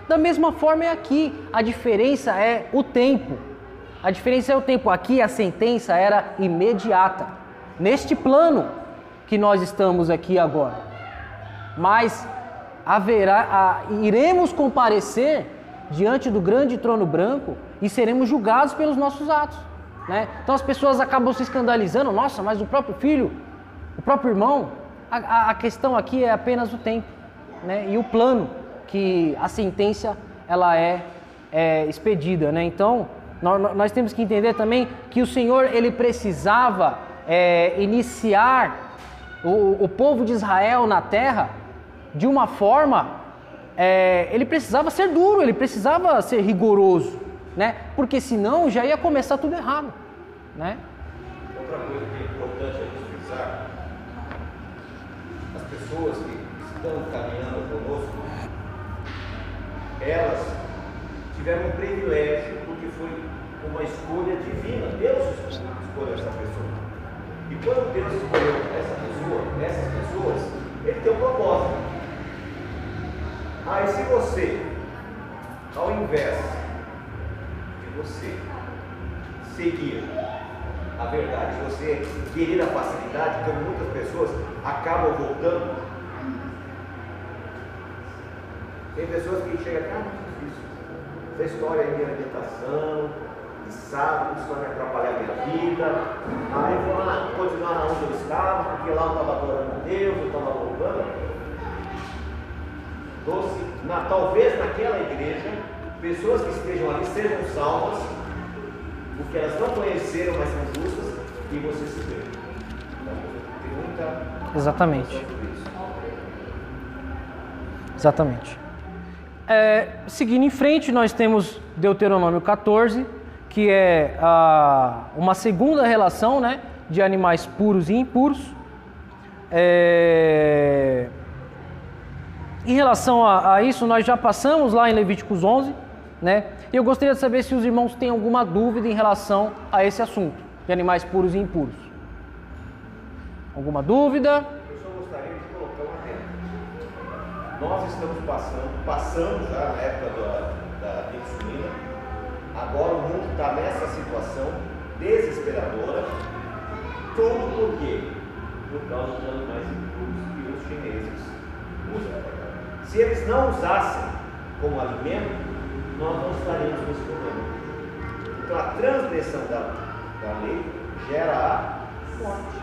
da mesma forma é aqui. A diferença é o tempo. A diferença é o tempo. Aqui a sentença era imediata. Neste plano que nós estamos aqui agora. Mas haverá, a- iremos comparecer diante do grande trono branco e seremos julgados pelos nossos atos. Né? Então as pessoas acabam se escandalizando, nossa, mas o próprio filho, o próprio irmão, a, a- questão aqui é apenas o tempo né? e o plano que a sentença ela é, é expedida. Né? Então nós, temos que entender também que o Senhor ele precisava é, iniciar o, o povo de Israel na terra de uma forma, é, ele precisava ser duro, ele precisava ser rigoroso, né? Porque senão já ia começar tudo errado, né? Outra coisa que é importante a gente frisar, as pessoas que estão caminhando conosco, elas tiveram um privilégio uma escolha divina. Deus escolheu essa pessoa. E quando Deus escolheu essa pessoa, essas pessoas, Ele tem um propósito. Aí se você, ao invés de você seguir a verdade, você querer a facilidade, como muitas pessoas acabam voltando. Tem pessoas que chegam aqui, ah, muito difícil. Essa história aí de alimentação, sábado, isso vai me atrapalhar minha vida. Aí eu vou lá, continuar onde eu estava, porque lá eu estava adorando a Deus, eu estava louvando. Doce, na, talvez naquela igreja, pessoas que estejam ali sejam salvas, porque elas não conheceram, mas são justas, e você se vê. Então, tem muita Exatamente, exatamente. É, seguindo em frente, nós temos Deuteronômio 14, que é a, uma segunda relação né, de animais puros e impuros. É, em relação a, a isso, nós já passamos lá em Levíticos 11, né? E eu gostaria de saber se os irmãos têm alguma dúvida em relação a esse assunto de animais puros e impuros. Alguma dúvida? Eu só gostaria de colocar um adendo. Nós estamos passando, passamos já na época da, da agora o mundo está nessa situação desesperadora, tudo por quê? Por causa dos animais impuros que os chineses usam. Se eles não usassem como alimento, nós não estaríamos nesse problema. Então a transgressão da, da lei gera a morte.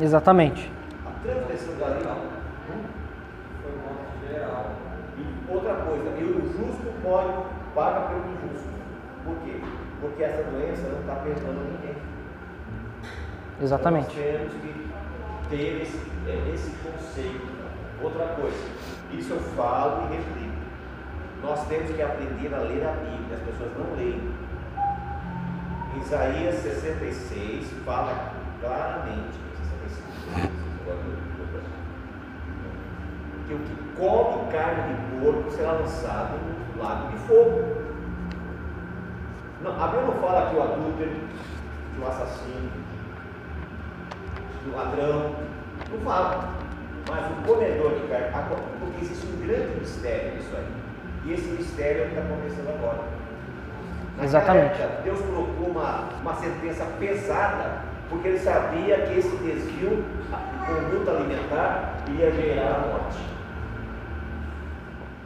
Exatamente. A transgressão da lei Foi morte geral. E outra coisa, e o justo pode paga pelo injusto. Por quê? Porque essa doença não está perdoando ninguém. Exatamente. Então, nós temos que ter esse, é, esse conceito. Outra coisa, isso eu falo e replico. Nós temos que aprender a ler a Bíblia, as pessoas não leem. Isaías 66 fala claramente, 65, agora eu- eu- que o que come carne de porco será lançado no lago de fogo. Não, a Bíblia não fala que o adúltero, que o assassino, que o ladrão, não fala. Mas o comedor de carne, porque existe um grande mistério nisso aí. E esse mistério é o que está acontecendo agora. Naquela Exatamente. época, Deus colocou uma, uma sentença pesada, porque ele sabia que esse desvio de conduta alimentar ia gerar a morte.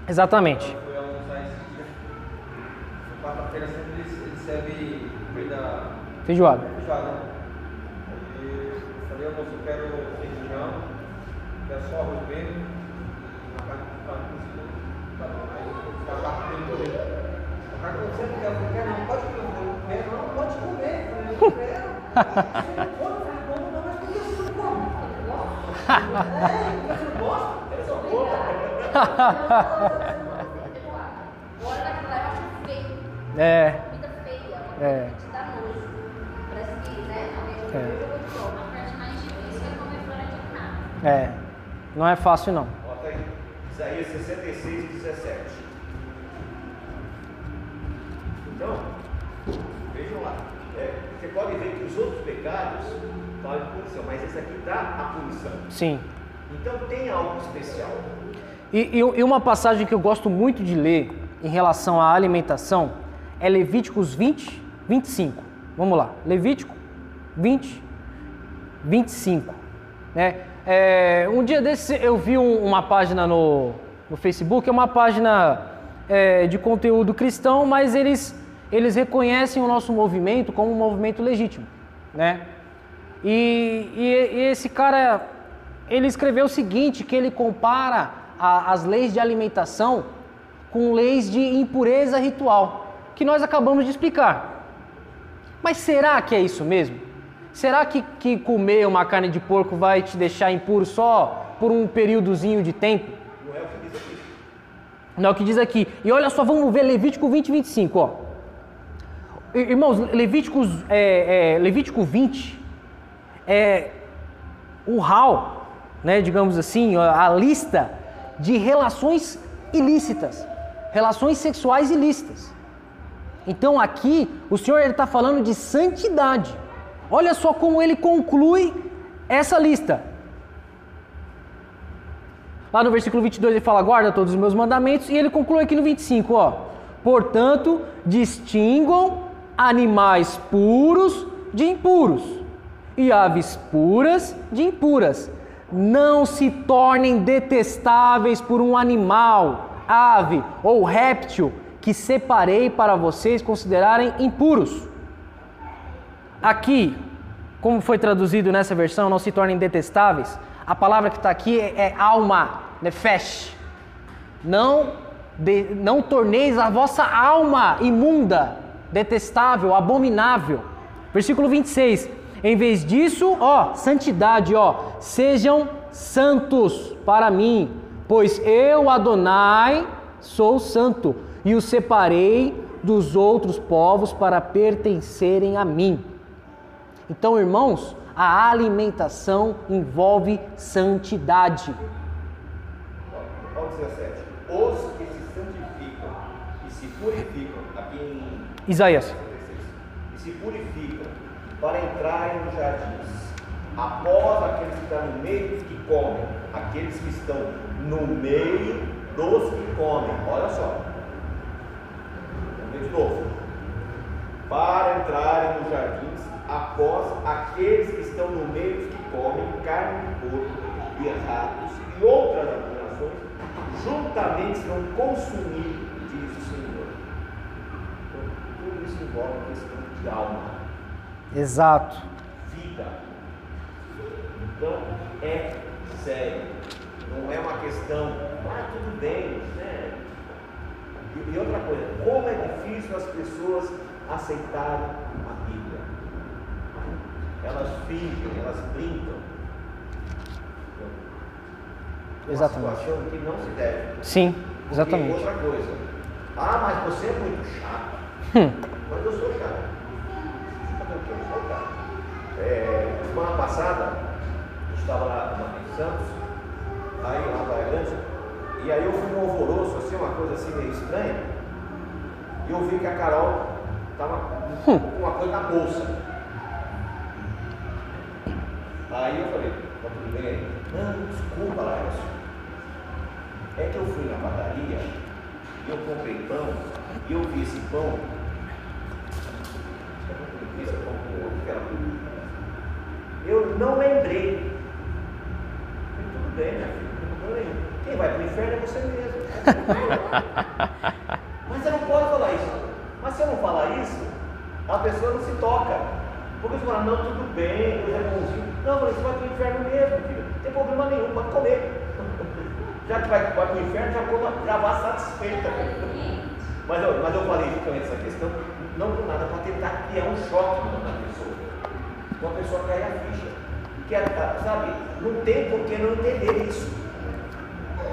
Exatamente. Eu fui almoçar esse dia. Na quarta-feira sempre eles servem comida Feijoada. feijoada. Aí eu falei, almoço, eu quero feijão, quero só arroz mesmo. e Uma carne de [LAUGHS] É, Comida feia. É. Te dá nojo. Parece que, né? Alguém É. fora. A parte mais difícil é comer fora de casa. é. Não é fácil não. Bota aí. Isaías 66, 17. Então, vejam lá. É, você pode ver que os outros pecados falam de punição, mas esse aqui dá a punição. Sim. Então tem algo especial. E, e- e uma passagem que eu gosto muito de ler em relação à alimentação é Levíticos 20, 25. Vamos lá. Levítico 20, 25. Né? É, um dia desse eu vi um- uma página no, no Facebook, é uma página é, de conteúdo cristão, mas eles, eles reconhecem o nosso movimento como um movimento legítimo. Né? E, e- e esse cara, ele escreveu o seguinte, que ele compara a- as leis de alimentação com leis de impureza ritual, que nós acabamos de explicar. Mas será que é isso mesmo? Será que, que comer uma carne de porco vai te deixar impuro só por um períodozinho de tempo? Não é o que diz aqui. Não é o que diz aqui. E olha só, vamos ver Levítico 20, 25, ó. Ir- Irmãos, Levíticos, é, é, Levítico 20 é o hall, né, digamos assim, a lista de relações ilícitas, relações sexuais ilícitas. Então aqui o Senhor está falando de santidade. Olha só como ele conclui essa lista. Lá no versículo 22 ele fala: guarda todos os meus mandamentos. E ele conclui aqui no 25, ó. Portanto, distingam animais puros de impuros e aves puras de impuras. Não se tornem detestáveis por um animal, ave ou réptil que separei para vocês considerarem impuros. Aqui, como foi traduzido nessa versão, não se tornem detestáveis. A palavra que está aqui é, é alma, nefesh. Não, de- não torneis a vossa alma imunda, detestável, abominável. Versículo 26. Em vez disso, ó, santidade, ó, sejam santos para mim, pois eu, Adonai, sou santo e os separei dos outros povos para pertencerem a mim. Então, irmãos, a alimentação envolve santidade. Olha o 17. Os que se santificam e se purificam, aqui em Isaías. 56, e se purificam para entrarem nos jardins, após aqueles que estão no meio dos que comem, aqueles que estão no meio dos que comem, olha só. De novo. Para entrarem nos jardins, após aqueles que estão no meio dos que comem carne de porco e ratos e outras abominações, juntamente serão consumidos, diz o Senhor. Então, tudo isso envolve a questão de alma Exato. vida. Então é sério. Não é uma questão, ah, tudo bem? E, e outra coisa, como é difícil as pessoas aceitarem a Bíblia. Elas fingem, elas brincam. Uma Exatamente. situação que não se deve. Sim, Porque exatamente. outra coisa. Ah, mas você é muito chato. Hum, Mas eu sou chato. Eu sou chato. É, semana passada, eu estava lá na- Santos, aí lá na Tailândia, E aí eu fui um alvoroço, assim, uma coisa assim meio estranha. E eu vi que a Carol estava com uma coisa na bolsa. Aí eu falei, tá tudo bem aí? Não, desculpa, Laércio. É que eu fui na padaria e eu comprei pão e eu vi esse pão. Eu não lembrei. Falei, tudo bem, minha filha, não nenhum. Quem vai para o inferno é você mesmo. [LAUGHS] Mas você não pode falar isso. Mas se eu não falar isso, a pessoa não se toca. Porque você fala, não, tudo bem, Deus é bonzinho. Não, falei, você vai para o inferno mesmo, filho. Não tem problema nenhum, pode comer. [LAUGHS] Já que vai, vai para o inferno, já, coma, já vá satisfeita. Mas eu, mas eu falei justamente essa questão, não por nada, para tentar criar um choque na pessoa. Uma pessoa cai a ficha. Que, sabe, não tem por que não entender isso.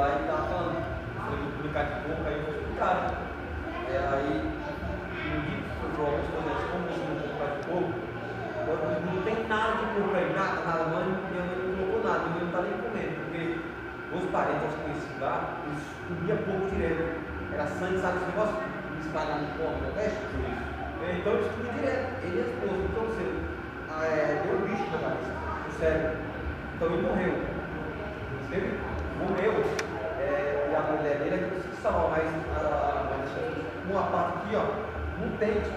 escutei isso Já direto. viu isso? Não tem Mas peraí, você deu? Li. Então. Não, mas. Vai chegar o tempinho ainda. Não tem nada de porco aí, nada, nada, mãe, minha mãe não colocou nada, minha mãe não tá nem comendo, porque os parentes que esse lá, eles comiam pouco direto. Era sangue, sabe esse negócio? Espalhado no pão, no teste? Então eles comiam direto, ele e a esposa, então você, ah, é, deu um bicho na cabeça, no cérebro. Então ele morreu. Ele morreu. É, a mulher dele é salvar, mas a, a, uma parte aqui, ó, não tem, tipo,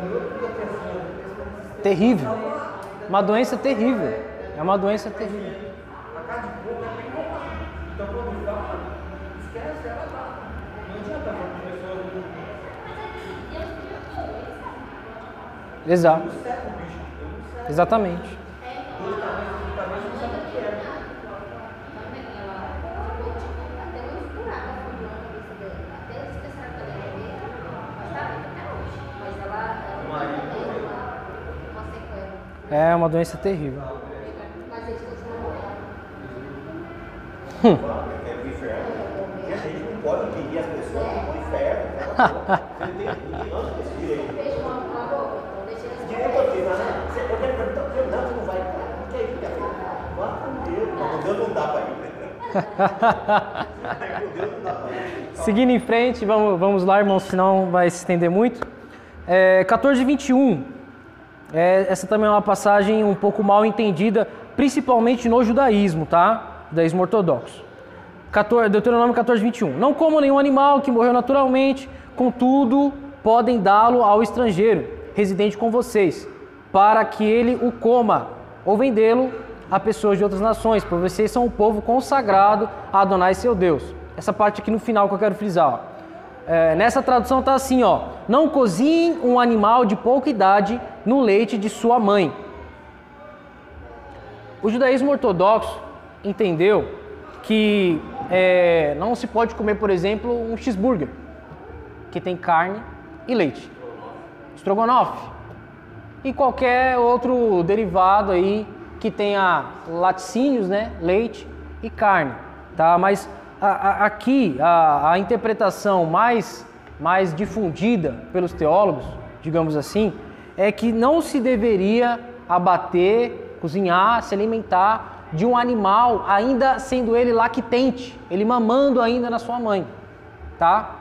aqui assim, ó, Terrível. Uma doença terrível. É uma doença terrível. A de é bem. Então quando fala, esquece, ela tá. Não adianta falar com pessoas do Exato. não não. Exatamente. Dois tamanhos, tamanhos não sabe o que é. É uma doença terrível. Mas eles continuam morrendo. É pro inferno. E a gente não pode impedir as pessoas de ir pro inferno. Você não tem ninguém antes desse direito. Fez uma com a boca, então deixa eles Direito eu tenho, mas você- eu quero perguntar pra você, não, você não vai. O que é isso, minha filha? Vá com Deus. Não, com Deus não dá pra ir. Com Deus não dá pra ir. Seguindo em frente, vamos, vamos lá, irmãos, senão vai se estender muito. É, 14 e 21. É, essa também é uma passagem um pouco mal entendida, principalmente no judaísmo, tá? Judaísmo ortodoxo. 14, Deuteronômio 14, 21. Não comam nenhum animal que morreu naturalmente, contudo, podem dá-lo ao estrangeiro, residente com vocês, para que ele o coma, ou vendê-lo a pessoas de outras nações, pois vocês são um povo consagrado a Adonai seu Deus. Essa parte aqui no final que eu quero frisar. Ó. É, nessa tradução está assim, ó. Não cozinhem um animal de pouca idade no leite de sua mãe. O judaísmo ortodoxo entendeu que é, não se pode comer, por exemplo, um cheeseburger que tem carne e leite, estrogonofe e qualquer outro derivado aí que tenha laticínios, né, leite e carne, tá? Mas a- a- aqui a, a interpretação mais mais difundida pelos teólogos, digamos assim, é que não se deveria abater, cozinhar, se alimentar de um animal ainda sendo ele lactente, ele mamando ainda na sua mãe, tá?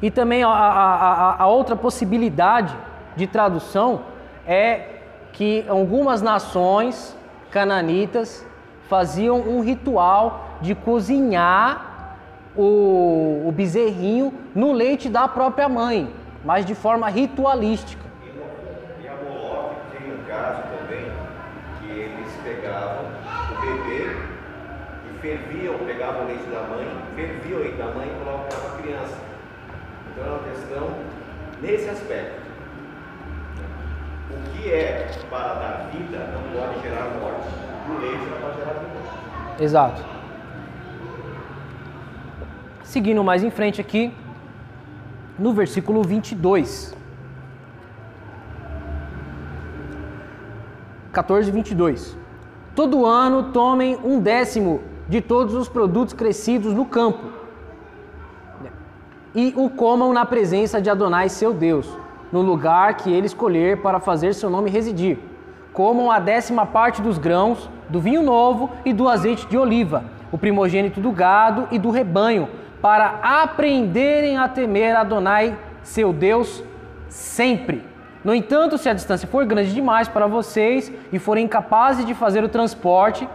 E também a, a- a- outra possibilidade de tradução é que algumas nações cananitas faziam um ritual de cozinhar o, o bezerrinho no leite da própria mãe, mas de forma ritualística. E a Moloch tem um caso também que eles pegavam o bebê e ferviam, pegavam o leite da mãe, ferviam o leite da mãe e colocavam a criança. Então é uma questão nesse aspecto. O que é para dar vida não pode gerar morte. O leite não pode gerar vida. Exato. Seguindo mais em frente aqui, no versículo 22. 14, 22. Todo ano tomem um décimo de todos os produtos crescidos no campo e o comam na presença de Adonai, seu Deus, no lugar que ele escolher para fazer seu nome residir. Comam a décima parte dos grãos, do vinho novo e do azeite de oliva, o primogênito do gado e do rebanho, para aprenderem a temer Adonai, seu Deus, sempre. No entanto, se a distância for grande demais para vocês e forem incapazes de fazer o transporte,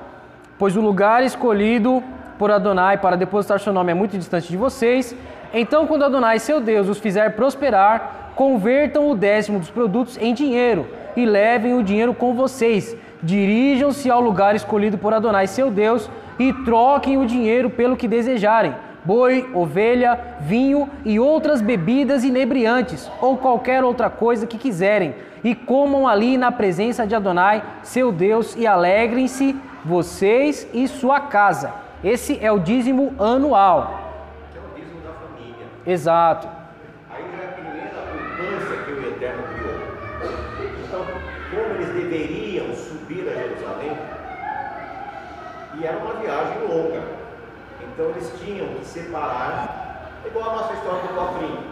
pois o lugar escolhido por Adonai para depositar seu nome é muito distante de vocês, então, quando Adonai, seu Deus, os fizer prosperar, convertam o décimo dos produtos em dinheiro e levem o dinheiro com vocês. Dirijam-se ao lugar escolhido por Adonai, seu Deus, e troquem o dinheiro pelo que desejarem: boi, ovelha, vinho e outras bebidas inebriantes, ou qualquer outra coisa que quiserem, e comam ali na presença de Adonai, seu Deus, e alegrem-se vocês e sua casa. Esse é o dízimo anual. Exato. Aí já é a primeira poupança que o Eterno criou. Então, como eles deveriam subir a Jerusalém, e era uma viagem longa. Então eles que separar, igual a nossa história do cofrinho.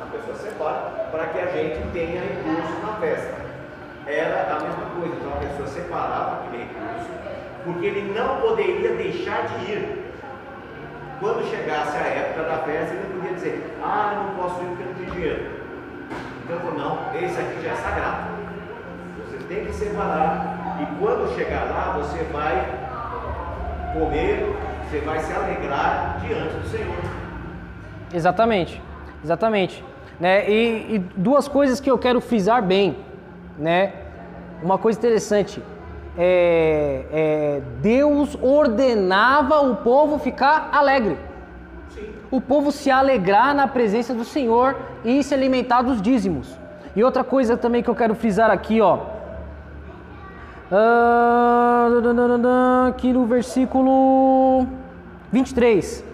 A pessoa separa para que a gente tenha recursos na festa. Era a mesma coisa, então a pessoa separava aquele recurso, porque ele não poderia deixar de ir quando chegasse a época da festa, ele não podia dizer, ah, eu não posso ir porque não tenho dinheiro. Então ele falou, não, esse aqui já é sagrado. Você tem que separar. E quando chegar lá, você vai comer, você vai se alegrar diante do Senhor. Exatamente, exatamente. Né? E, e duas coisas que eu quero frisar bem, né? Uma coisa interessante, é, é, Deus ordenava o povo ficar alegre. O povo se alegrar na presença do Senhor e se alimentar dos dízimos. E outra coisa também que eu quero frisar aqui, ó. Ah, aqui no versículo 23.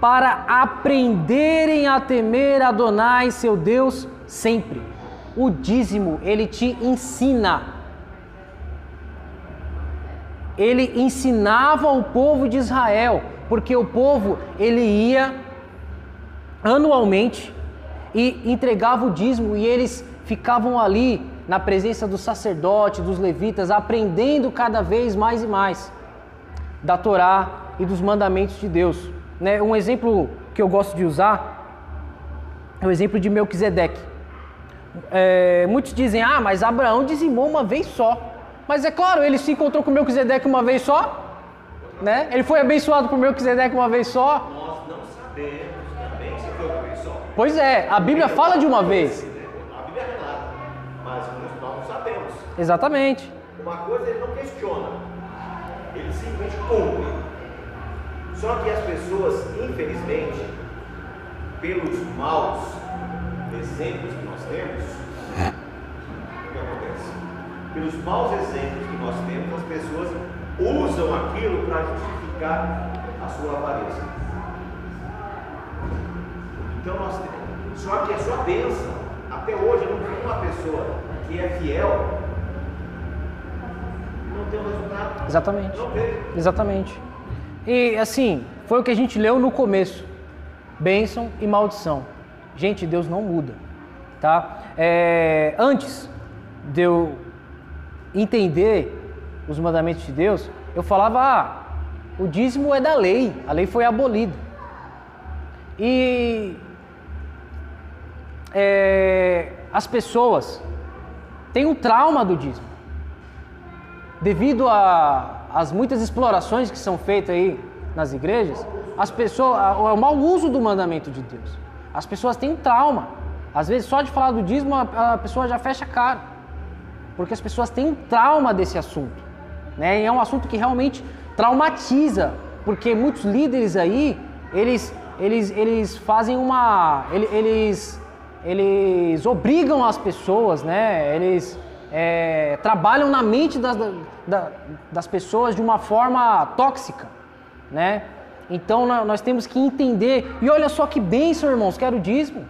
Para aprenderem a temer Adonai, seu Deus, sempre. O dízimo, ele te ensina ele ensinava o povo de Israel, porque o povo ele ia anualmente e entregava o dízimo e eles ficavam ali na presença do sacerdote, dos levitas, aprendendo cada vez mais e mais da Torá e dos mandamentos de Deus. Né? Um exemplo que eu gosto de usar é o exemplo de Melquisedeque. É, muitos dizem, ah, mas Abraão dizimou uma vez só. Mas é claro, ele se encontrou com Melquisedeque uma vez só, né? Ele foi abençoado por Melquisedeque uma vez só. Nós não sabemos também se foi uma vez só. Pois é, a Bíblia fala de uma vez. A Bíblia relata, mas nós não sabemos. Exatamente. Uma coisa ele não questiona, ele simplesmente cumpre. Só que as pessoas, infelizmente, pelos maus exemplos que nós temos, o que acontece? pelos maus exemplos que nós temos, as pessoas usam aquilo para justificar a sua avareza. Então nós temos, só que a sua bênção, até hoje eu não vi uma pessoa que é fiel não tem um resultado. Exatamente. Exatamente. E assim, foi o que a gente leu no começo. Bênção e maldição. Gente, Deus não muda. Tá? É, antes de eu entender os mandamentos de Deus, eu falava, ah, o dízimo é da lei, a lei foi abolida. E é, as pessoas têm um trauma do dízimo. Devido às muitas explorações que são feitas aí nas igrejas, as pessoas, o mau uso do mandamento de Deus. As pessoas têm um trauma. Às vezes, só de falar do dízimo, a, pessoa já fecha a cara porque as pessoas têm um trauma desse assunto. Né? E é um assunto que realmente traumatiza, porque muitos líderes aí, eles, eles, eles fazem uma. Eles, eles obrigam as pessoas, né? eles é, trabalham na mente das, das pessoas de uma forma tóxica. Né? Então nós temos que entender. E olha só que bênção, irmãos, que era o dízimo.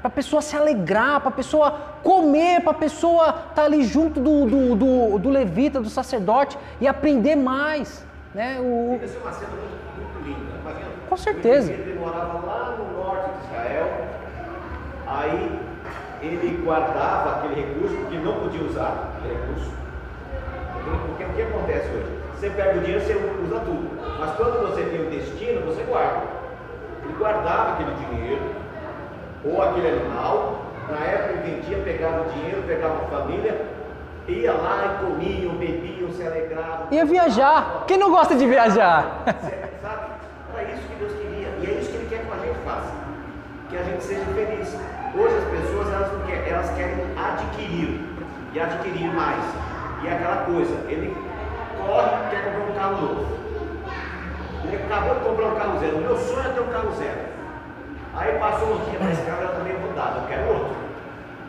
Para a pessoa se alegrar, para a pessoa comer, para a pessoa estar tá ali junto do, do, do, do, levita, do sacerdote e aprender mais. Né? O... Deve ser uma cena muito, muito linda. Imagina, Com certeza. Ele morava lá no norte de Israel, aí ele guardava aquele recurso que não podia usar, aquele recurso. Porque o que acontece hoje? Você pega o dinheiro, você usa tudo. Mas quando você tem o destino, você guarda. Ele guardava aquele dinheiro, ou aquele animal, na época ele vendia, pegava o dinheiro, pegava a família, ia lá e comiam, bebiam, se alegravam. Ia viajar. Quem não gosta de viajar? Sabe? Era isso que Deus queria. E é isso que Ele quer que a gente faça. Que a gente seja feliz. Hoje as pessoas elas, não querem, elas querem adquirir e adquirir mais. E é aquela coisa, ele corre e quer comprar um carro novo. Ele acabou de comprar um carro zero. O meu sonho é ter um carro zero. Aí passou um dia, mas esse carro já está meio rodado, eu quero outro.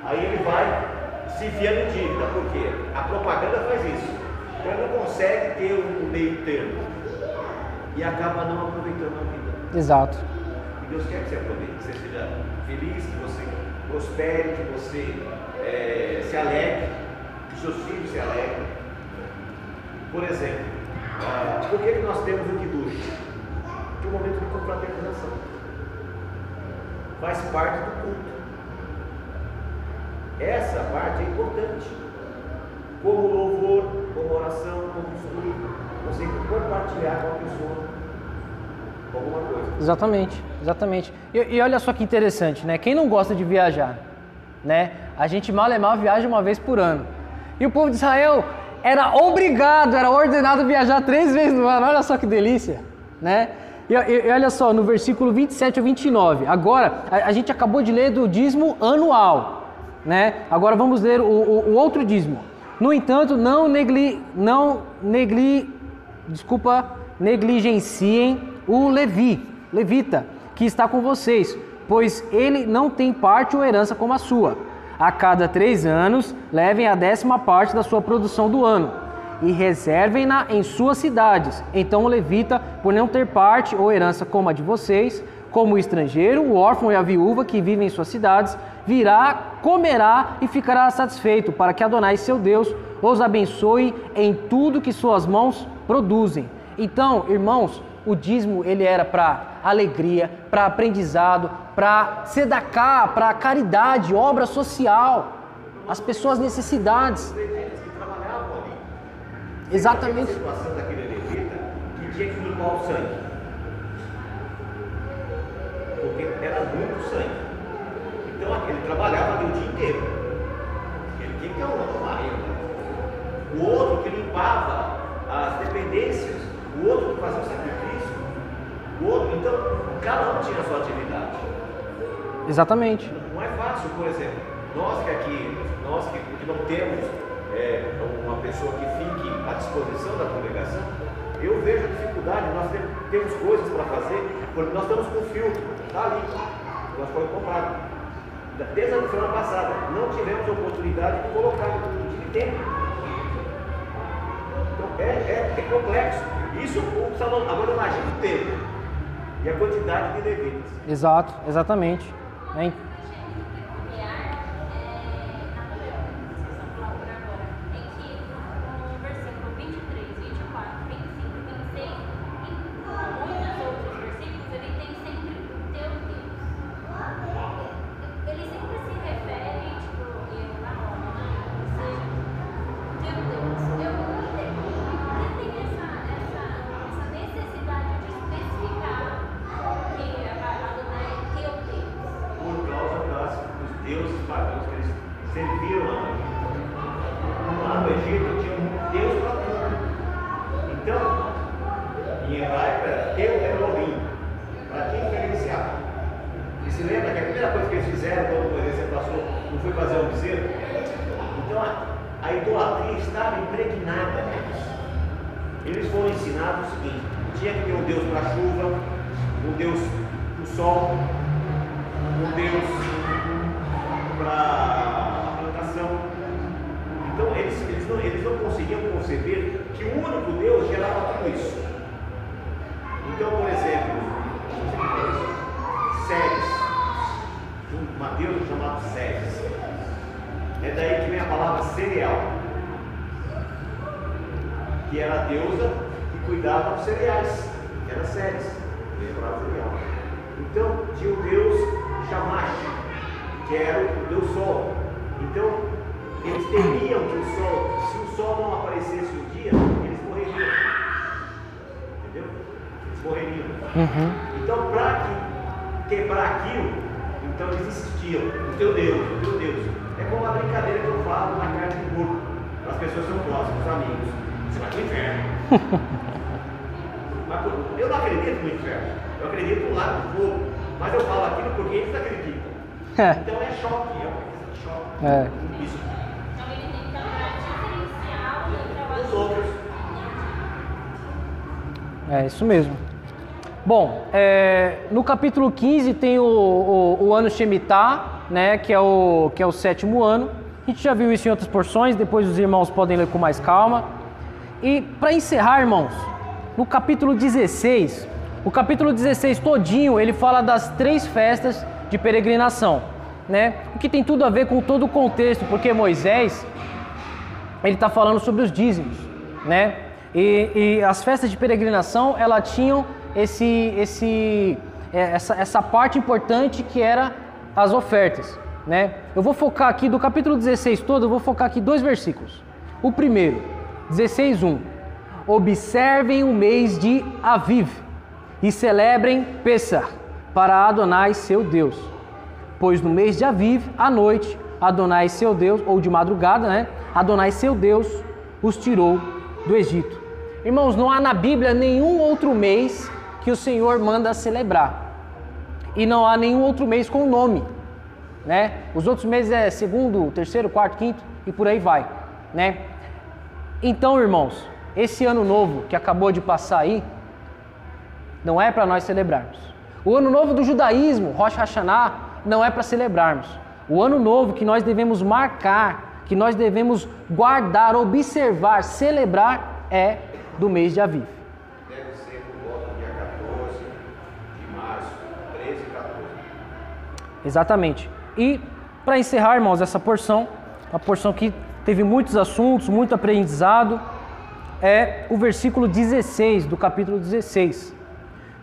Aí ele vai se enfiando em dívida, porque a propaganda faz isso. Então ele não consegue ter um meio termo. E acaba não aproveitando a vida. Exato. E Deus quer que você aproveite, que você seja feliz, que você prospere, que você é, se alegre, que seus filhos se alegrem. Por exemplo, ah, por que, que nós temos o Kiddush? Que um momento de confraternização. Faz parte do culto. Essa parte é importante. Como louvor, como oração, como estudo. Você compartilhar com a pessoa Exatamente, exatamente. E, e, olha só que interessante, né? Quem não gosta de viajar, né? A gente mal é mal viaja uma vez por ano. E o povo de Israel era obrigado, era ordenado viajar três vezes no ano. Olha só que delícia, né? E, e, olha só, no versículo 27 a 29. Agora, a, a, gente acabou de ler do dízimo anual, né? Agora vamos ler o, o, o outro dízimo. No entanto, não negli, não negli, desculpa, negligenciem o Levi, levita, que está com vocês, pois ele não tem parte ou herança como a sua a cada três anos, levem a décima parte da sua produção do ano e reservem-na em suas cidades. Então o levita, por não ter parte ou herança como a de vocês, como o estrangeiro, o órfão e a viúva que vivem em suas cidades, virá, comerá e ficará satisfeito, para que Adonai, seu Deus, os abençoe em tudo que suas mãos produzem. Então, irmãos, o dízimo ele era para alegria, para aprendizado, para sedacá, para caridade, obra social, as pessoas necessidades. Exatamente. Situação daquele que tinha que o sangue. Porque era muito sangue. Então ele trabalhava o dia inteiro. Ele tinha que ter uma marido. O outro que limpava as dependências, o outro que fazia o sacrifício, o outro, então cada um tinha a sua atividade. Exatamente. Não é fácil, por exemplo, nós que aqui, nós que, que não temos é, uma pessoa que fique à disposição da congregação, eu vejo a dificuldade, nós temos coisas para fazer, porque nós estamos com filtro, está ali, nós foi comprado. Desde a semana passada, não tivemos oportunidade de colocar de tempo. Então é, é, é complexo. Isso o salão, agora imagine o tempo e a quantidade de levitas. Exato, exatamente. deuses pagãos que eles serviram lá no Egito. Lá no Egito tinha um Deus para tudo. Então, em hebraico era Teu é Elohim, para quem referenciar. E se lembra que a primeira coisa que eles fizeram quando o passou não foi fazer um bezerro? Então a, a idolatria estava impregnada neles. Eles foram ensinados o seguinte: tinha que ter um Deus para a chuva, um Deus para o sol, um Deus para plantação. Então eles, eles, não, eles não conseguiam conceber que o único Deus gerava tudo isso. Então, por exemplo, séries. Um Mateus chamado séries. É daí que vem a palavra cereal. Que era a deusa que cuidava dos cereais. Era séries. Então, tinha o Deus Shamash que era o deus Sol. Então eles temiam que o Sol, se o Sol não aparecesse um dia, eles morreriam. Entendeu? Eles morreriam. Uhum. Então, para que quebrar aquilo, então eles insistiam, o teu Deus, o teu Deus. É como a brincadeira que eu falo na carne de porco. As pessoas são próximas, os amigos. Você vai para o inferno. [LAUGHS] Mas eu não acredito no inferno. Eu acredito no lado do fogo. Mas eu falo aquilo porque eles acreditam. Então é choque, é uma questão de choque. É. Isso. Então ele tem que trabalhar diferencial e outros. É isso mesmo. Bom, é, no capítulo 15 tem o, o, o ano Shemitah, né, que é, o, que é o sétimo ano. A gente já viu isso em outras porções, depois os irmãos podem ler com mais calma. E para encerrar, irmãos, no capítulo 16, o capítulo 16 todinho, ele fala das três festas de peregrinação, né? O que tem tudo a ver com todo o contexto, porque Moisés, ele está falando sobre os dízimos, né? E, e as festas de peregrinação, ela tinham esse, esse, é, essa, essa parte importante que era as ofertas, né? Eu vou focar aqui do capítulo 16 todo, eu vou focar aqui dois versículos. O primeiro, 16:1. Observem o mês de Aviv e celebrem Pessah para Adonai seu Deus. Pois no mês de Aviv, à noite, Adonai seu Deus, ou de madrugada, né? Adonai seu Deus os tirou do Egito. Irmãos, não há na Bíblia nenhum outro mês que o Senhor manda celebrar. E não há nenhum outro mês com nome, né? Os outros meses é segundo, terceiro, quarto, quinto e por aí vai, né? Então, irmãos, esse ano novo que acabou de passar aí, não é para nós celebrarmos. O ano novo do judaísmo, Rosh Hashanah, não é para celebrarmos. O ano novo que nós devemos marcar, que nós devemos guardar, observar, celebrar, é do mês de Aviv. Deve ser por volta do dia 14 de março, 13 e 14. Exatamente. E para encerrar, irmãos, essa porção, uma porção que teve muitos assuntos, muito aprendizado, é o versículo 16 do capítulo 16.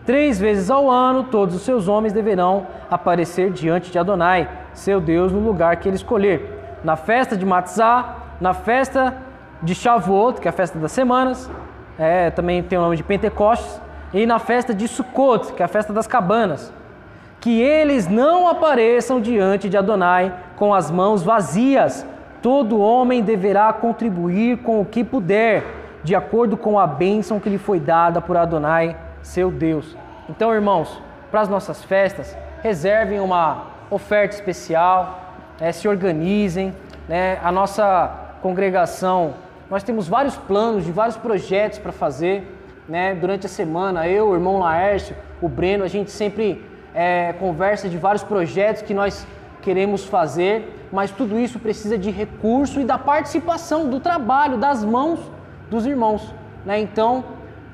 Três vezes ao ano, todos os seus homens deverão aparecer diante de Adonai, seu Deus, no lugar que ele escolher. Na festa de Matzah, na festa de Shavuot, que é a festa das semanas, é, também tem o nome de Pentecostes, e na festa de Sukkot, que é a festa das cabanas. Que eles não apareçam diante de Adonai com as mãos vazias. Todo homem deverá contribuir com o que puder, de acordo com a bênção que lhe foi dada por Adonai, seu Deus. Então, irmãos, para as nossas festas, reservem uma oferta especial, né, se organizem. Né, a nossa congregação, nós temos vários planos de vários projetos para fazer. Né, durante a semana, eu, o irmão Laércio, o Breno, a gente sempre é, conversa de vários projetos que nós queremos fazer, mas tudo isso precisa de recurso e da participação, do trabalho, das mãos dos irmãos. Né? Então,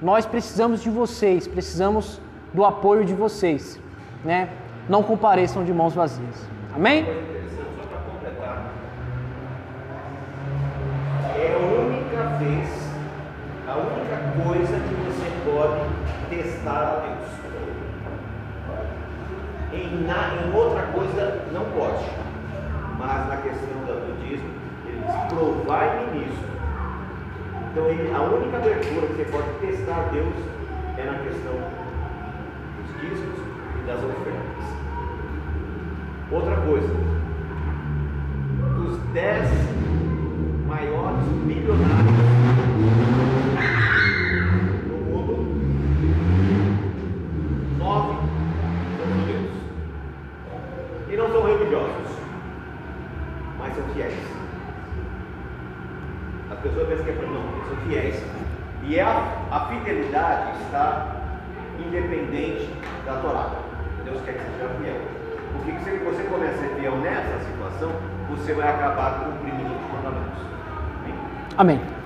nós precisamos de vocês, precisamos do apoio de vocês. Né? Não compareçam de mãos vazias. Amém? É a única vez, a única coisa que você pode testar a Deus. Em, na, em outra coisa não pode. Mas na questão do budismo, ele diz, provai-me nisso. Então a única abertura que você pode testar Deus é na questão dos dízimos e das ofertas. Outra coisa, dos dez maiores bilionários do mundo, nove são judeus. E não são religiosos, mas são fiéis. As pessoas pensam que é não, eles são fiéis. E a, a fidelidade está independente da Torá. Deus quer que seja fiel. Porque se você começa a ser fiel nessa situação, você vai acabar cumprindo os mandamentos. Amém? Amém.